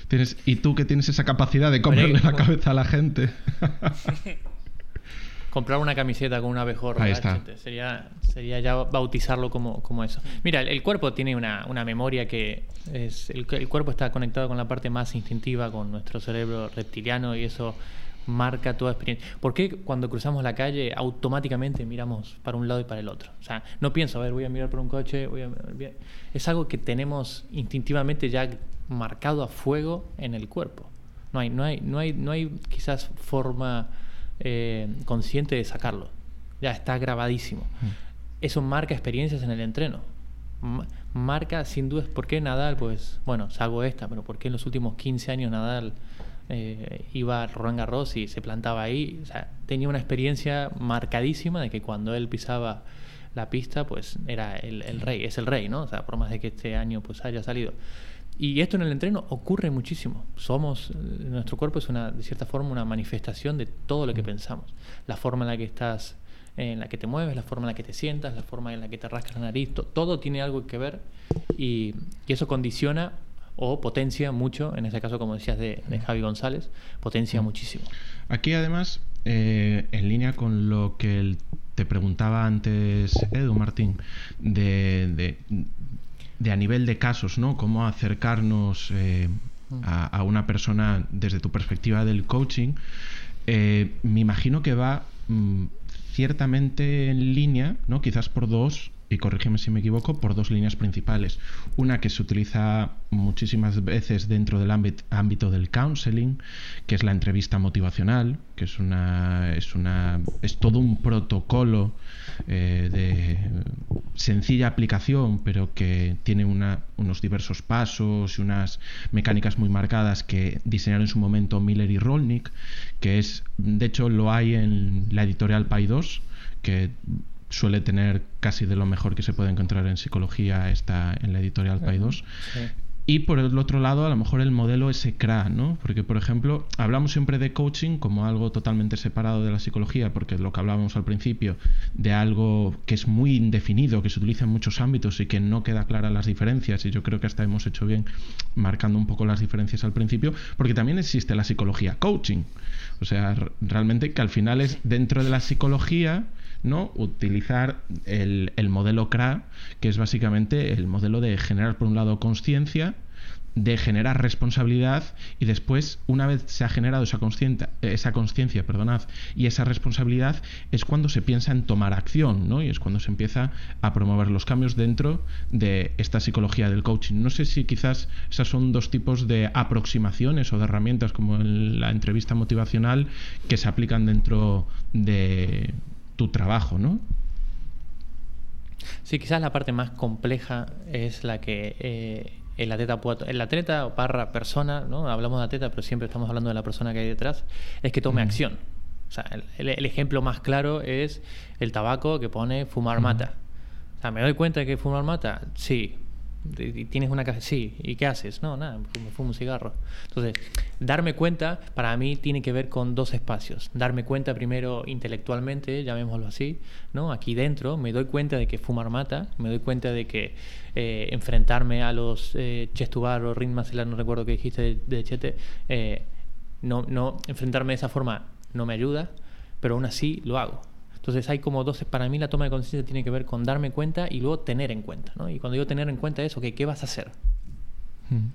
Tienes, y tú que tienes esa capacidad de comerle la cabeza a la gente. comprar una camiseta con un abejorro. Ahí está. Sería, sería ya bautizarlo como, como eso. Mira, el, cuerpo tiene una, una, memoria que es. El, el, cuerpo está conectado con la parte más instintiva, con nuestro cerebro reptiliano, y eso marca toda experiencia. ¿Por qué cuando cruzamos la calle automáticamente miramos para un lado y para el otro? O sea, no pienso, a ver, voy a mirar por un coche, voy a... Es algo que tenemos instintivamente ya marcado a fuego en el cuerpo. No hay, no hay, no hay, no hay quizás forma eh, consciente de sacarlo. Ya está grabadísimo. Mm. Eso marca experiencias en el entreno. marca sin duda por qué Nadal, pues bueno, salvo esta, pero por qué en los últimos 15 años Nadal eh, iba a Roland Garros y se plantaba ahí. O sea, tenía una experiencia marcadísima de que cuando él pisaba la pista, pues era el, el, rey, es el rey, ¿no? O sea, por más de que este año pues haya salido. Y esto en el entreno ocurre muchísimo. Somos, eh, nuestro cuerpo es una, de cierta forma una manifestación de todo lo que pensamos. La forma en la que estás, en la que te mueves, la forma en la que te sientas, la forma en la que te rascas la nariz, todo tiene algo que ver y, eso condiciona o potencia mucho, en ese caso como decías de, Javi González, potencia muchísimo. Aquí además, eh, en línea con lo que te preguntaba antes Edu Martín, de, de a nivel de casos, ¿no? Cómo acercarnos eh, a, una persona desde tu perspectiva del coaching. Eh, me imagino que va mm, ciertamente en línea, ¿no? Quizás por dos y corrígeme si me equivoco, por dos líneas principales. Una que se utiliza muchísimas veces dentro del ámbito del counseling, que es la entrevista motivacional, que es una es una es todo un protocolo eh, de sencilla aplicación, pero que tiene una, unos diversos pasos y unas mecánicas muy marcadas que diseñaron en su momento Miller y Rolnick, que es de hecho lo hay en la editorial Pay 2, que suele tener casi de lo mejor que se puede encontrar en psicología está en la editorial Pay 2. Y por el otro lado, a lo mejor el modelo SCRA, ¿no? Porque, por ejemplo, hablamos siempre de coaching como algo totalmente separado de la psicología, porque lo que hablábamos al principio, de algo que es muy indefinido, que se utiliza en muchos ámbitos y que no queda clara las diferencias, y yo creo que hasta hemos hecho bien marcando un poco las diferencias al principio, porque también existe la psicología coaching. O sea, realmente que al final es dentro de la psicología ¿no? utilizar el, el, modelo CRA, que es básicamente el modelo de generar por un lado conciencia, de generar responsabilidad y después, una vez se ha generado esa conciencia, esa perdonad, y esa responsabilidad, es cuando se piensa en tomar acción, ¿no? Y es cuando se empieza a promover los cambios dentro de esta psicología del coaching. No sé si quizás esas son dos tipos de aproximaciones o de herramientas como la entrevista motivacional que se aplican dentro de tu trabajo, ¿no? Sí, quizás la parte más compleja es la que eh, el atleta el atleta o barra persona, ¿no? Hablamos de atleta, pero siempre estamos hablando de la persona que hay detrás, es que tome acción. O sea, el, ejemplo más claro es el tabaco que pone fumar mata. O sea, ¿me doy cuenta de que fumar mata? Sí, tienes una casa, sí, ¿y qué haces? No, nada, me fumo un cigarro. Entonces, darme cuenta para mí tiene que ver con dos espacios. Darme cuenta primero intelectualmente, llamémoslo así, ¿no? Aquí dentro me doy cuenta de que fumar mata, me doy cuenta de que eh, enfrentarme a los eh, Chestubar o Rin no recuerdo qué dijiste de, de Chete, eh, no, no, enfrentarme de esa forma no me ayuda, pero aún así lo hago. Entonces hay como dos, para mí la toma de conciencia tiene que ver con darme cuenta y luego tener en cuenta, ¿no? Y cuando digo tener en cuenta es, ok, ¿qué vas a hacer? Hmm.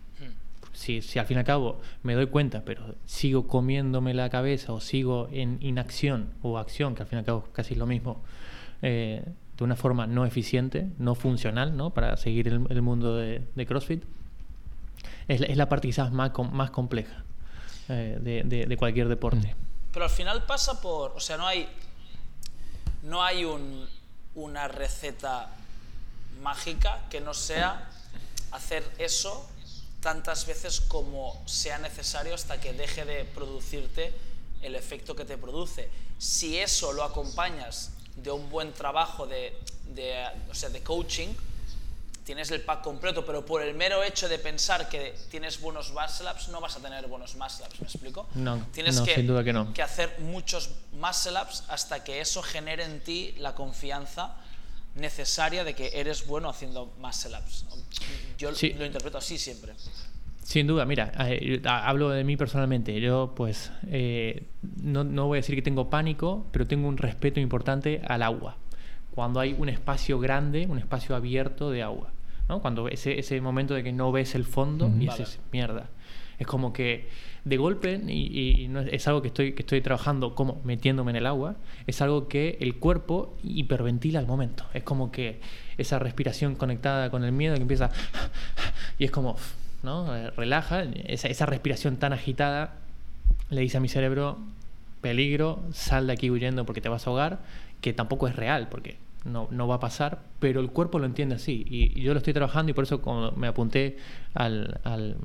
Si, si, al fin y al cabo me doy cuenta, pero sigo comiéndome la cabeza o sigo en inacción o acción, que al fin y al cabo casi es lo mismo, eh, de una forma no eficiente, no funcional, ¿no? Para seguir el, mundo de, CrossFit, es, es, la parte quizás más, más compleja eh, de, de, cualquier deporte. Pero al final pasa por, o sea, no hay no hay una receta mágica que no sea hacer eso tantas veces como sea necesario hasta que deje de producirte el efecto que te produce. Si eso lo acompañas de un buen trabajo de, o sea, de coaching, tienes el pack completo, pero por el mero hecho de pensar que tienes buenos muscle ups, no vas a tener buenos muscle ups, ¿me explico? No, tienes que, sin duda que, no. que hacer muchos muscle ups hasta que eso genere en ti la confianza necesaria de que eres bueno haciendo muscle ups. Yo lo interpreto así siempre. Sin duda, mira, eh, hablo de mí personalmente. Yo, pues, eh, no, no voy a decir que tengo pánico, pero tengo un respeto importante al agua. Cuando hay un espacio grande, un espacio abierto de agua. Cuando ese, ese momento de que no ves el fondo y dices, mierda. Es como que de golpe, y, no es, algo que estoy, que estoy trabajando como metiéndome en el agua, es algo que el cuerpo hiperventila al momento. Es como que esa respiración conectada con el miedo que empieza y es como, ¿no? Eh, relaja, esa, esa respiración tan agitada le dice a mi cerebro, peligro, sal de aquí huyendo porque te vas a ahogar, que tampoco es real, porque no, no, va a pasar, pero el cuerpo lo entiende así. Y, yo lo estoy trabajando y por eso cuando me apunté al, al,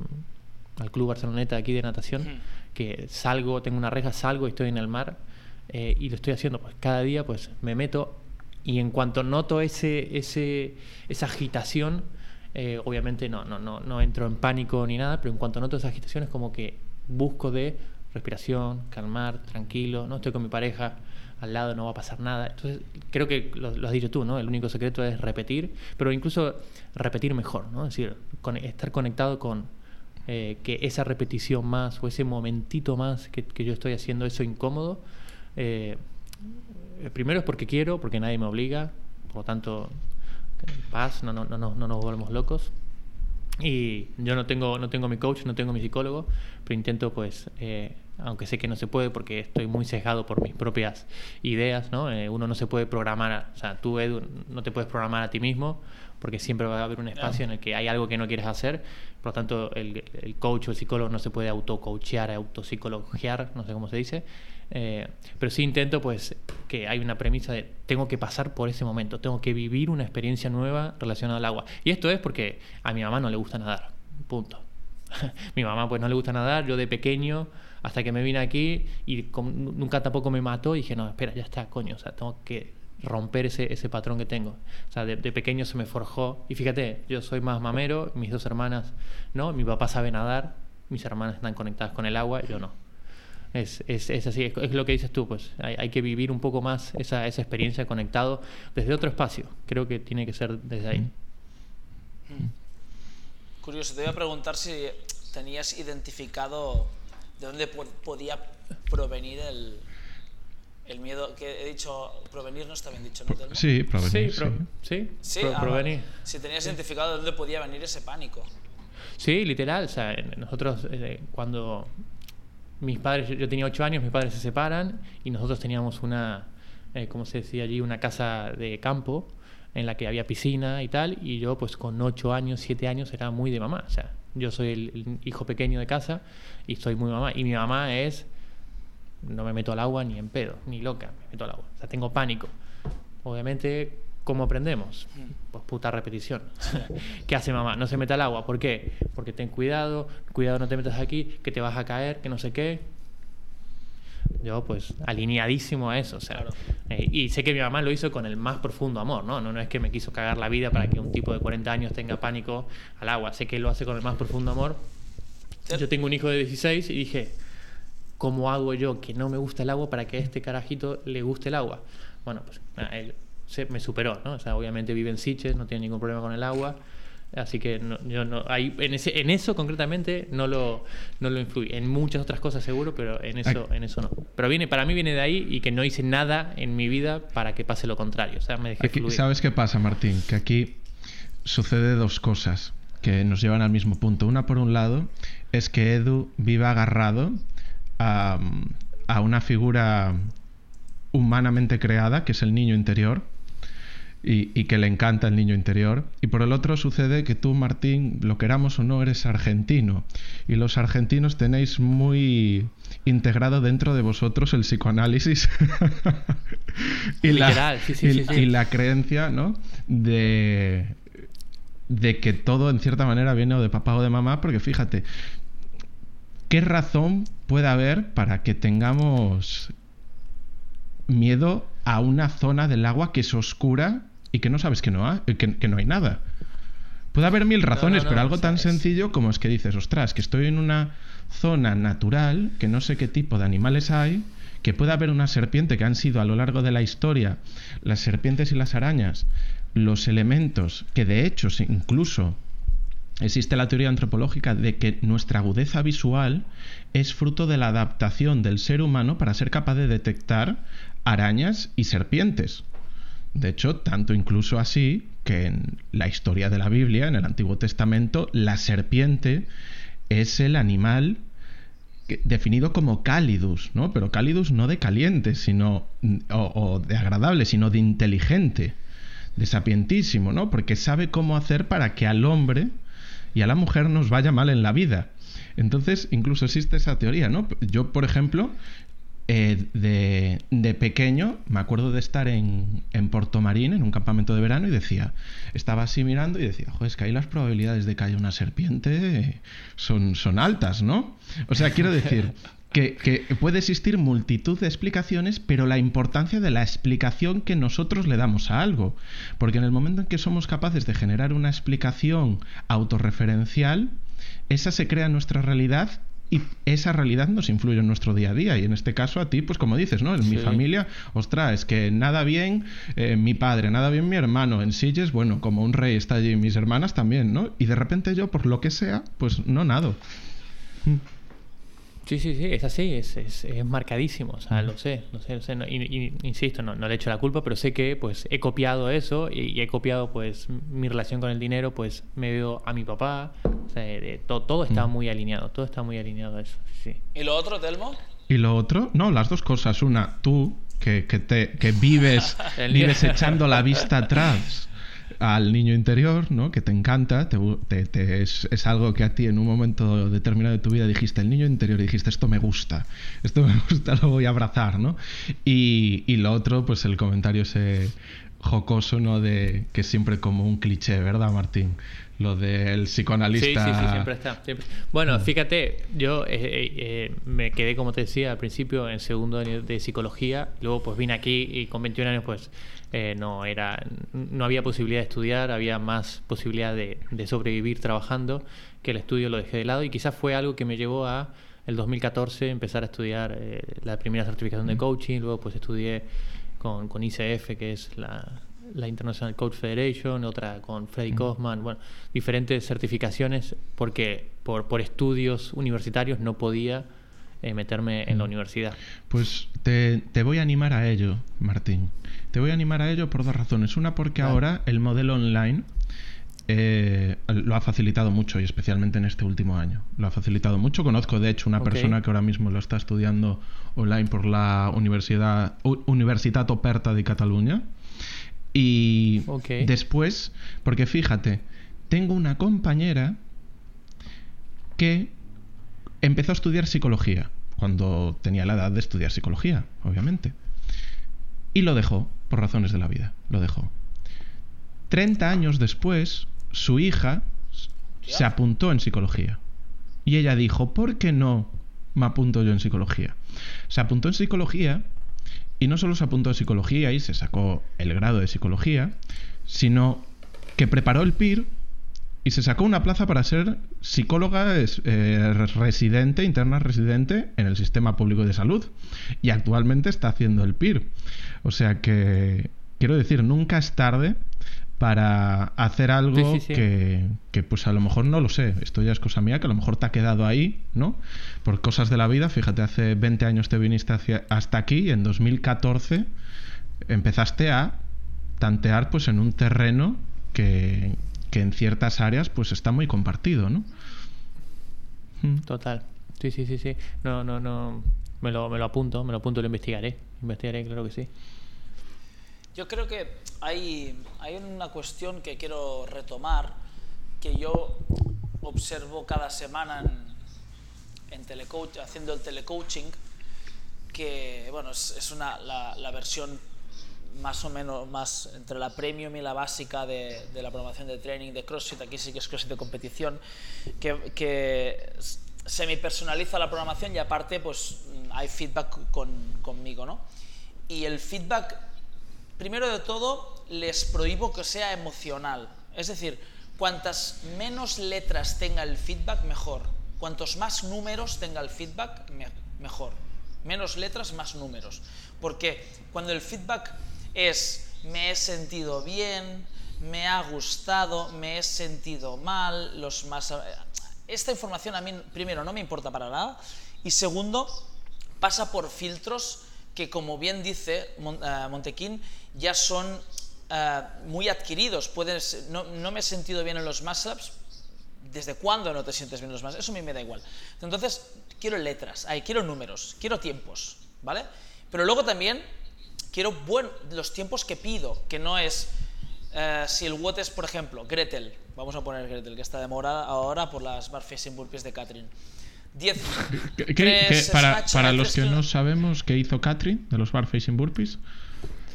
Club Barceloneta aquí de natación, que salgo, tengo una reja, salgo y estoy en el mar eh, y lo estoy haciendo. Pues cada día pues me meto y en cuanto noto ese, ese, esa agitación, eh, obviamente no, no, no, no entro en pánico ni nada, pero en cuanto noto esa agitación es como que busco de respiración, calmar, tranquilo, no estoy con mi pareja, al lado no va a pasar nada. Entonces, creo que lo, has dicho tú, ¿no? El único secreto es repetir, pero incluso repetir mejor, ¿no? Es decir, estar conectado con eh, que esa repetición más o ese momentito más que, yo estoy haciendo eso incómodo, eh, primero es porque quiero, porque nadie me obliga, por lo tanto, paz, no, no, no, no, no nos volvemos locos. Y yo no tengo, no tengo mi coach, no tengo mi psicólogo, pero intento pues eh, aunque sé que no se puede porque estoy muy sesgado por mis propias ideas, ¿no? Eh, uno no se puede programar, o sea, tú, Edu, no te puedes programar a ti mismo porque siempre va a haber un espacio en el que hay algo que no quieres hacer, por lo tanto el, el coach o el psicólogo no se puede autocoachear, autopsicologiar, no sé cómo se dice, eh, pero sí intento pues que hay una premisa de tengo que pasar por ese momento, tengo que vivir una experiencia nueva relacionada al agua. Y esto es porque a mi mamá no le gusta nadar, punto. mi mamá pues no le gusta nadar, yo de pequeño hasta que me vine aquí y nunca tampoco me mató y dije, no, espera, ya está, coño, o sea, tengo que romper ese, ese patrón que tengo. O sea, de, de, pequeño se me forjó. Y fíjate, yo soy más mamero, mis dos hermanas no, mi papá sabe nadar, mis hermanas están conectadas con el agua, yo no. Es, es, es así, es, lo que dices tú, pues hay, hay, que vivir un poco más esa, esa experiencia conectado desde otro espacio. Creo que tiene que ser desde ahí. Mm. Curioso, te voy a preguntar si tenías identificado de dónde podía provenir el, el miedo que he dicho, provenir no está bien dicho, ¿no? Sí, provenir. Sí, sí. sí, ah, provenir. Si tenías identificado de dónde podía venir ese pánico. Sí, literal. O sea, nosotros eh, cuando mis padres, yo tenía ocho años, mis padres se separan y nosotros teníamos una, eh, como se decía allí, una casa de campo en la que había piscina y tal, y yo pues con ocho años, siete años era muy de mamá, o sea, yo soy el, hijo pequeño de casa y soy muy mamá, y mi mamá es, no me meto al agua ni en pedo, ni loca, me meto al agua, o sea, tengo pánico. Obviamente ¿Cómo aprendemos? Pues puta repetición. ¿Qué hace mamá? No se mete al agua. ¿Por qué? Porque ten cuidado, cuidado no te metas aquí, que te vas a caer, que no sé qué. Yo, pues, alineadísimo a eso. O sea, eh, y sé que mi mamá lo hizo con el más profundo amor, ¿no? ¿no? No es que me quiso cagar la vida para que un tipo de 40 años tenga pánico al agua. Sé que lo hace con el más profundo amor. Yo tengo un hijo de 16 y dije, ¿cómo hago yo que no me gusta el agua para que a este carajito le guste el agua? Bueno, pues él se, me superó, ¿no? O sea, obviamente vive en Siches, no tiene ningún problema con el agua. Así que yo no, ahí, en, ese, en eso concretamente no lo, no lo influye. En muchas otras cosas seguro, pero en eso, en eso no. Pero viene, para mí viene de ahí y que no hice nada en mi vida para que pase lo contrario. O sea, me dejé fluir. ¿Sabes qué pasa, Martín? Que aquí sucede dos cosas que nos llevan al mismo punto. Una, por un lado, es que Edu vive agarrado a, a una figura humanamente creada, que es el niño interior, y, que le encanta el niño interior. Y por el otro sucede que tú, Martín, lo queramos o no, eres argentino. Y los argentinos tenéis muy integrado dentro de vosotros el psicoanálisis y, la, y, la creencia ¿no? de, de que todo en cierta manera viene o de papá o de mamá, porque fíjate, ¿qué razón puede haber para que tengamos miedo a una zona del agua que es oscura y que no sabes que no, que, no hay nada. Puede haber mil razones, pero algo tan sencillo como es que dices, ostras, que estoy en una zona natural, que no sé qué tipo de animales hay, que puede haber una serpiente que han sido a lo largo de la historia, las serpientes y las arañas, los elementos que de hecho incluso existe la teoría antropológica de que nuestra agudeza visual es fruto de la adaptación del ser humano para ser capaz de detectar arañas y serpientes. De hecho, tanto incluso así que en la historia de la Biblia, en el Antiguo Testamento, la serpiente es el animal definido como cálidus, ¿no? Pero cálidus no de caliente, sino o, de agradable, sino de inteligente, de sapientísimo, ¿no? Porque sabe cómo hacer para que al hombre y a la mujer nos vaya mal en la vida. Entonces, incluso existe esa teoría, ¿no? Yo, por ejemplo, eh, de, pequeño me acuerdo de estar en, en Porto Marín, en un campamento de verano, y decía, estaba así mirando y decía, joder, es que ahí las probabilidades de que haya una serpiente son, son altas, ¿no? O sea, quiero decir que, que puede existir multitud de explicaciones, pero la importancia de la explicación que nosotros le damos a algo. Porque en el momento en que somos capaces de generar una explicación autorreferencial, esa se crea en nuestra realidad y esa realidad nos influye en nuestro día a día. Y en este caso a ti, pues como dices, ¿no? En mi familia, ostras, es que nada bien eh, mi padre, nada bien mi hermano. En Silles, bueno, como un rey está allí, mis hermanas también, ¿no? Y de repente yo, por lo que sea, pues no nado. Sí, sí, sí, es así, es, es, es marcadísimo, o sea, lo sé, lo sé, lo sé, no, y, y- insisto, no, no le echo la culpa, pero sé que pues he copiado eso y, y he copiado pues mi relación con el dinero, pues me veo a mi papá, o sea, de- to- todo está muy alineado, todo está muy alineado a eso, sí. ¿Y lo otro, Telmo? Y lo otro, no, las dos cosas. Una, tú, que, que, te, que vives, vives echando la vista atrás al niño interior, ¿no? Que te encanta, te, es, es algo que a ti en un momento determinado de tu vida dijiste, el niño interior, y dijiste, esto me gusta, esto me gusta, lo voy a abrazar, ¿no? Y, y lo otro, pues el comentario ese jocoso, ¿no? De que siempre como un cliché, ¿verdad, Martín? Lo del Sí, psicoanalista. sí, sí, siempre está. siempre. Bueno, fíjate, yo eh, eh, eh, me quedé, como te decía al principio, en segundo año de psicología. Luego, pues vine aquí y con 21 años, pues eh, no era, no había posibilidad de estudiar, había más posibilidad de, de sobrevivir trabajando, que el estudio lo dejé de lado y quizás fue algo que me llevó a el 2014 empezar a estudiar eh, la primera certificación de coaching. Luego, pues estudié con, con ICF, que es la, la International Coach Federation, otra con Freddy Kaufman, bueno, diferentes certificaciones porque por, por estudios universitarios no podía eh, meterme en la universidad. Pues te, te voy a animar a ello, Martín. Te voy a animar a ello por dos razones. Una, porque ahora el modelo online eh, lo ha facilitado mucho y especialmente en este último año. Lo ha facilitado mucho. Conozco, de hecho, una persona que ahora mismo lo está estudiando online por la Universidad Universitat Operta de Cataluña. Y después, porque fíjate, tengo una compañera que empezó a estudiar psicología cuando tenía la edad de estudiar psicología, obviamente. Y lo dejó, por razones de la vida, lo dejó. 30 años después, su hija se apuntó en psicología. Y ella dijo, ¿por qué no me apunto yo en psicología? Se apuntó en psicología y no solo se apuntó en psicología y se sacó el grado de psicología, sino que preparó el PIR y se sacó una plaza para ser psicóloga eh, residente, interna residente en el sistema público de salud. Y actualmente está haciendo el PIR. O sea que, quiero decir, nunca es tarde para hacer algo Sí, sí, sí. Que, que, pues a lo mejor no lo sé, esto ya es cosa mía, que a lo mejor te ha quedado ahí, ¿no? Por cosas de la vida, fíjate, hace 20 años te viniste hacia- hasta aquí y en 2014 empezaste a tantear pues en un terreno que, que en ciertas áreas pues está muy compartido, ¿no? Mm. Total. Sí, sí, sí, sí. No, no, no. Me lo, me lo apunto, me lo apunto y lo investigaré. Investigaré, claro que sí. Yo creo que hay, hay una cuestión que quiero retomar, que yo observo cada semana en, en telecoach, haciendo el telecoaching, que bueno, es, es una, la, la versión más o menos más entre la premium y la básica de, de la programación de training de CrossFit, aquí sí que es CrossFit de competición, que, que semi personaliza la programación y aparte pues hay feedback con, conmigo, ¿no? Y el feedback primero de todo, les prohíbo que sea emocional. Es decir, cuantas menos letras tenga el feedback, mejor. Cuantos más números tenga el feedback, me- mejor. Menos letras, más números. Porque cuando el feedback es me he sentido bien, me ha gustado, me he sentido mal, los más... Esta información a mí, primero, no me importa para nada. Y segundo, pasa por filtros que, como bien dice eh, Montequín, ya son eh, muy adquiridos. Puedes, no, no me he sentido bien en los muscle-ups. ¿Desde cuándo no te sientes bien en los muscle Eso a mí me da igual. Entonces, quiero letras, ay, quiero números, quiero tiempos, ¿vale? Pero luego también quiero buen, los tiempos que pido, que no es eh, si el WOT es, por ejemplo, Gretel, vamos a poner Gretel, que está de moda ahora por las bar facing burpees de Catherine. 10 ¿Qué- qué- tres qué- para, para los que no sabemos qué hizo Catherine de los Bar Facing Burpees,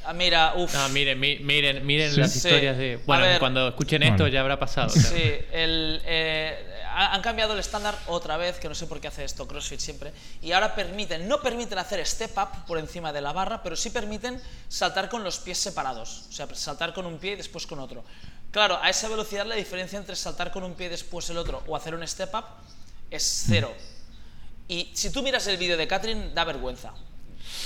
Ah, mira, uff. No, miren, mi- miren, miren Sí. las Sí. historias de. A Bueno, ver. cuando escuchen esto Bueno. ya habrá pasado. claro. Sí, el, eh, ha- han cambiado el estándar otra vez, que no sé por qué hace esto CrossFit siempre, y ahora permiten, no permiten hacer step up por encima de la barra, pero sí permiten saltar con los pies separados, o sea, saltar con un pie y después con otro. Claro, a esa velocidad la diferencia entre saltar con un pie y después el otro o hacer un step up es cero. Y si tú miras el vídeo de Catherine, da vergüenza.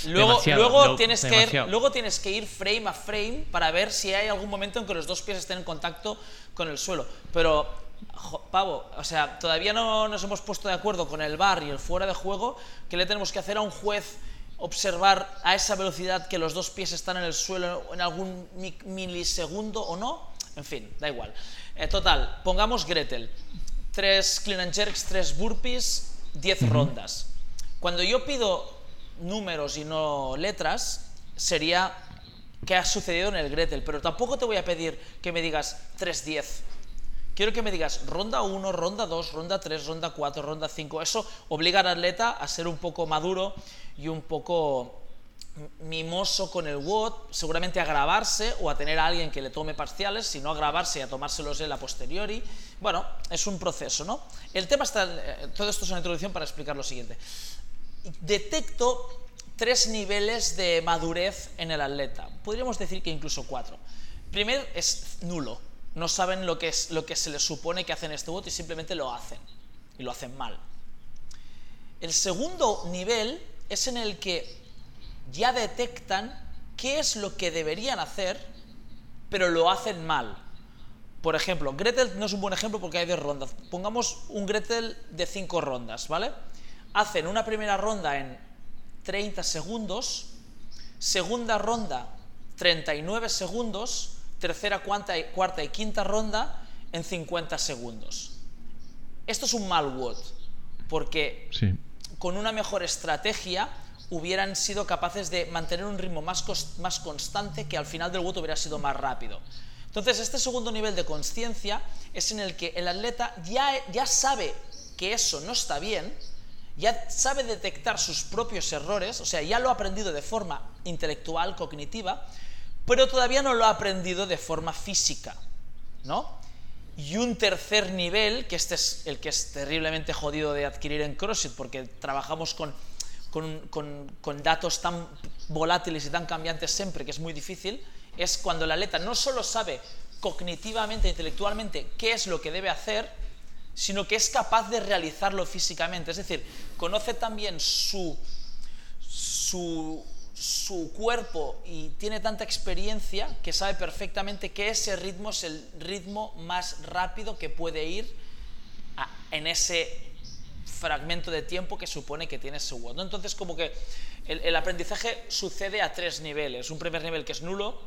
Luego, Demasiado, luego, lo- tienes que ir, luego tienes que ir frame a frame para ver si hay algún momento en que los dos pies estén en contacto con el suelo. Pero pavo, o sea, todavía no nos hemos puesto de acuerdo con el bar y el fuera de juego, ¿qué le tenemos que hacer a un juez observar a esa velocidad que los dos pies están en el suelo en algún milisegundo o no? En fin, da igual. Eh, total, pongamos Gretel. Tres clean and jerks, tres burpees, diez rondas. Cuando yo pido números y no letras, sería qué ha sucedido en el Gretel, pero tampoco te voy a pedir que me digas 3-10. Quiero que me digas ronda 1, ronda 2, ronda 3, ronda 4, ronda 5. Eso obliga al atleta a ser un poco maduro y un poco mimoso con el WOD, seguramente a grabarse o a tener a alguien que le tome parciales, sino a grabarse y a tomárselos él a posteriori. Bueno, es un proceso, ¿no? El tema está, eh, todo esto es una introducción para explicar lo siguiente. Detecto tres niveles de madurez en el atleta. Podríamos decir que incluso cuatro. Primero es nulo. No saben lo que, es, lo que se les supone que hacen este voto y simplemente lo hacen. Y lo hacen mal. El segundo nivel es en el que ya detectan qué es lo que deberían hacer, pero lo hacen mal. Por ejemplo, Gretel no es un buen ejemplo porque hay dos rondas. Pongamos un Gretel de cinco rondas, ¿vale? Hacen una primera ronda en 30 segundos, segunda ronda 39 segundos, tercera, cuarta y, cuarta y quinta ronda en 50 segundos. Esto es un mal WOD, porque con una mejor estrategia hubieran sido capaces de mantener un ritmo más, más constante que al final del WOD hubiera sido más rápido. Entonces, este segundo nivel de conciencia es en el que el atleta ya, ya sabe que eso no está bien, ya sabe detectar sus propios errores, o sea, ya lo ha aprendido de forma intelectual, cognitiva, pero todavía no lo ha aprendido de forma física, ¿no? Y un tercer nivel, que este es el que es terriblemente jodido de adquirir en CrossFit, porque trabajamos con, con, datos tan volátiles y tan cambiantes siempre, que es muy difícil, es cuando el atleta no solo sabe cognitivamente, intelectualmente, qué es lo que debe hacer, sino que es capaz de realizarlo físicamente. Es decir, conoce también su, su, su cuerpo y tiene tanta experiencia que sabe perfectamente que ese ritmo es el ritmo más rápido que puede ir en ese fragmento de tiempo que supone que tiene su WOD. Entonces, como que el, aprendizaje sucede a tres niveles. Un primer nivel que es nulo,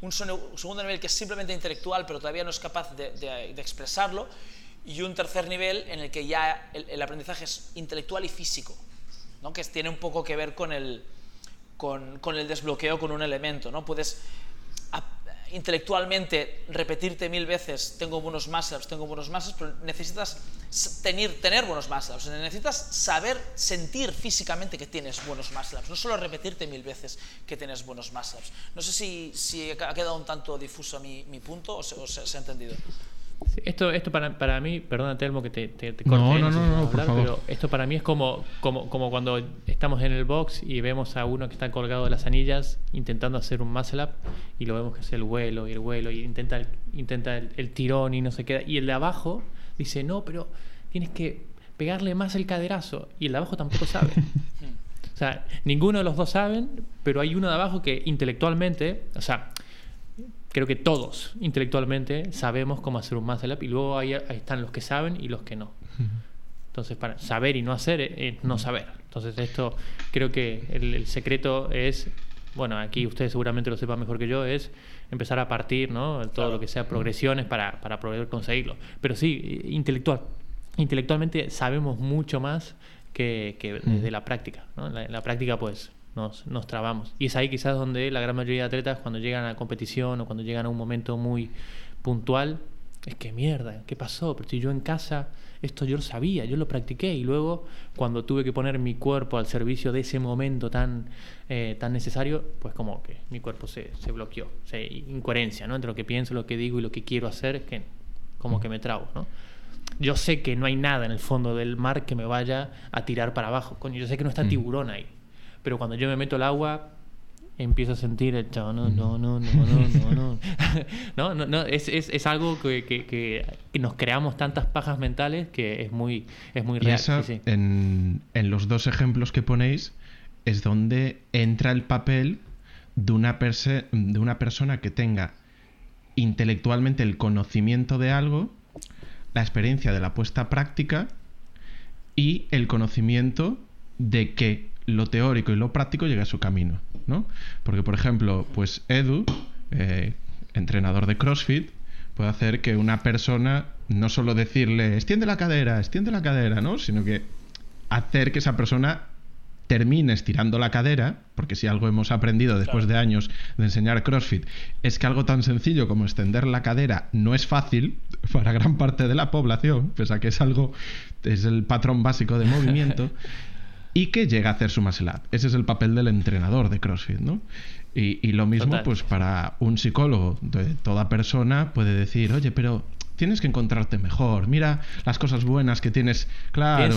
un segundo nivel que es simplemente intelectual, pero todavía no es capaz de expresarlo, y un tercer nivel en el que ya el, aprendizaje es intelectual y físico, ¿no? que tiene un poco que ver con el, con, con el desbloqueo con un elemento. ¿no? Puedes intelectualmente repetirte mil veces tengo buenos muscle tengo buenos muscle pero necesitas tener, tener buenos muscle necesitas saber sentir físicamente que tienes buenos muscle no solo repetirte mil veces que tienes buenos muscle No sé si, si ha quedado un tanto difuso mi, mi punto o se, o se ha entendido. Esto, esto para, para mí, perdona Telmo que te, te, corte, no, no, no, pero esto para mí es como, como, como cuando estamos en el box y vemos a uno que está colgado de las anillas intentando hacer un muscle up y lo vemos que hace el vuelo y el vuelo y intenta, el, intenta el, tirón y no se queda. Y el de abajo dice, no, pero tienes que pegarle más el caderazo y el de abajo tampoco sabe. o sea, ninguno de los dos saben, pero hay uno de abajo que intelectualmente, o sea, creo que todos intelectualmente sabemos cómo hacer un muscle up y luego ahí, están los que saben y los que no. Entonces, para saber y no hacer es no saber. Entonces, esto creo que el, secreto es, bueno, aquí ustedes seguramente lo sepan mejor que yo, es empezar a partir, ¿no? Todo lo que sea progresiones para, para poder conseguirlo. Pero sí, intelectual. Intelectualmente sabemos mucho más que, que desde la práctica. ¿no? la práctica, pues, nos, nos trabamos. Y es ahí quizás donde la gran mayoría de atletas cuando llegan a la competición o cuando llegan a un momento muy puntual, es que mierda, ¿qué pasó? Pero si yo en casa esto yo lo sabía, yo lo practiqué y luego cuando tuve que poner mi cuerpo al servicio de ese momento tan, eh, tan necesario, pues como que mi cuerpo se, se bloqueó, o incoherencia, ¿no? Entre lo que pienso, lo que digo y lo que quiero hacer, es que como que me trago, ¿no? Yo sé que no hay nada en el fondo del mar que me vaya a tirar para abajo, coño, yo sé que no está tiburón ahí, pero cuando yo me meto al agua, empiezo a sentir el chavo, no, no, no, no, no, no, no. no, no, es, es, es, algo que, que, que, nos creamos tantas pajas mentales que es muy, es muy y real. En, en, los dos ejemplos que ponéis es donde entra el papel de una, perse de una persona que tenga intelectualmente el conocimiento de algo, la experiencia de la puesta práctica y el conocimiento de que lo teórico y lo práctico llega a su camino, ¿no? Porque, por ejemplo, pues Edu, eh, entrenador de CrossFit, puede hacer que una persona no solo decirle extiende la cadera, extiende la cadera, ¿no? Sino que hacer que esa persona termine estirando la cadera, porque si algo hemos aprendido después de años de enseñar CrossFit, es que algo tan sencillo como extender la cadera no es fácil para gran parte de la población, pese a que es algo, es el patrón básico de movimiento, y que llega a hacer su muscle up. Ese es el papel del entrenador de CrossFit, ¿no? Y, lo mismo, pues para un psicólogo de toda persona puede decir, oye, pero tienes que encontrarte mejor. Mira las cosas buenas que tienes, claro,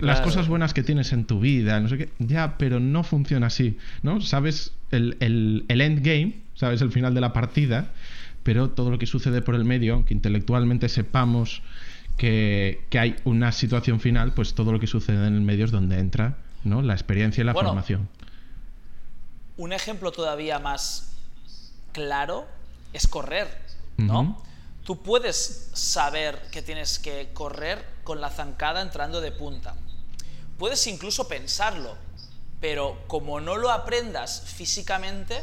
las cosas buenas que tienes en tu vida, no sé qué. Ya, pero no funciona así, ¿no? Sabes el, el, el endgame, sabes el final de la partida, pero todo lo que sucede por el medio, aunque intelectualmente sepamos que, hay una situación final, pues todo lo que sucede en el medio es donde entra ¿no? la experiencia y la formación. Un ejemplo todavía más claro es correr, ¿no? Tú puedes saber que tienes que correr con la zancada entrando de punta. Puedes incluso pensarlo, pero como no lo aprendas físicamente,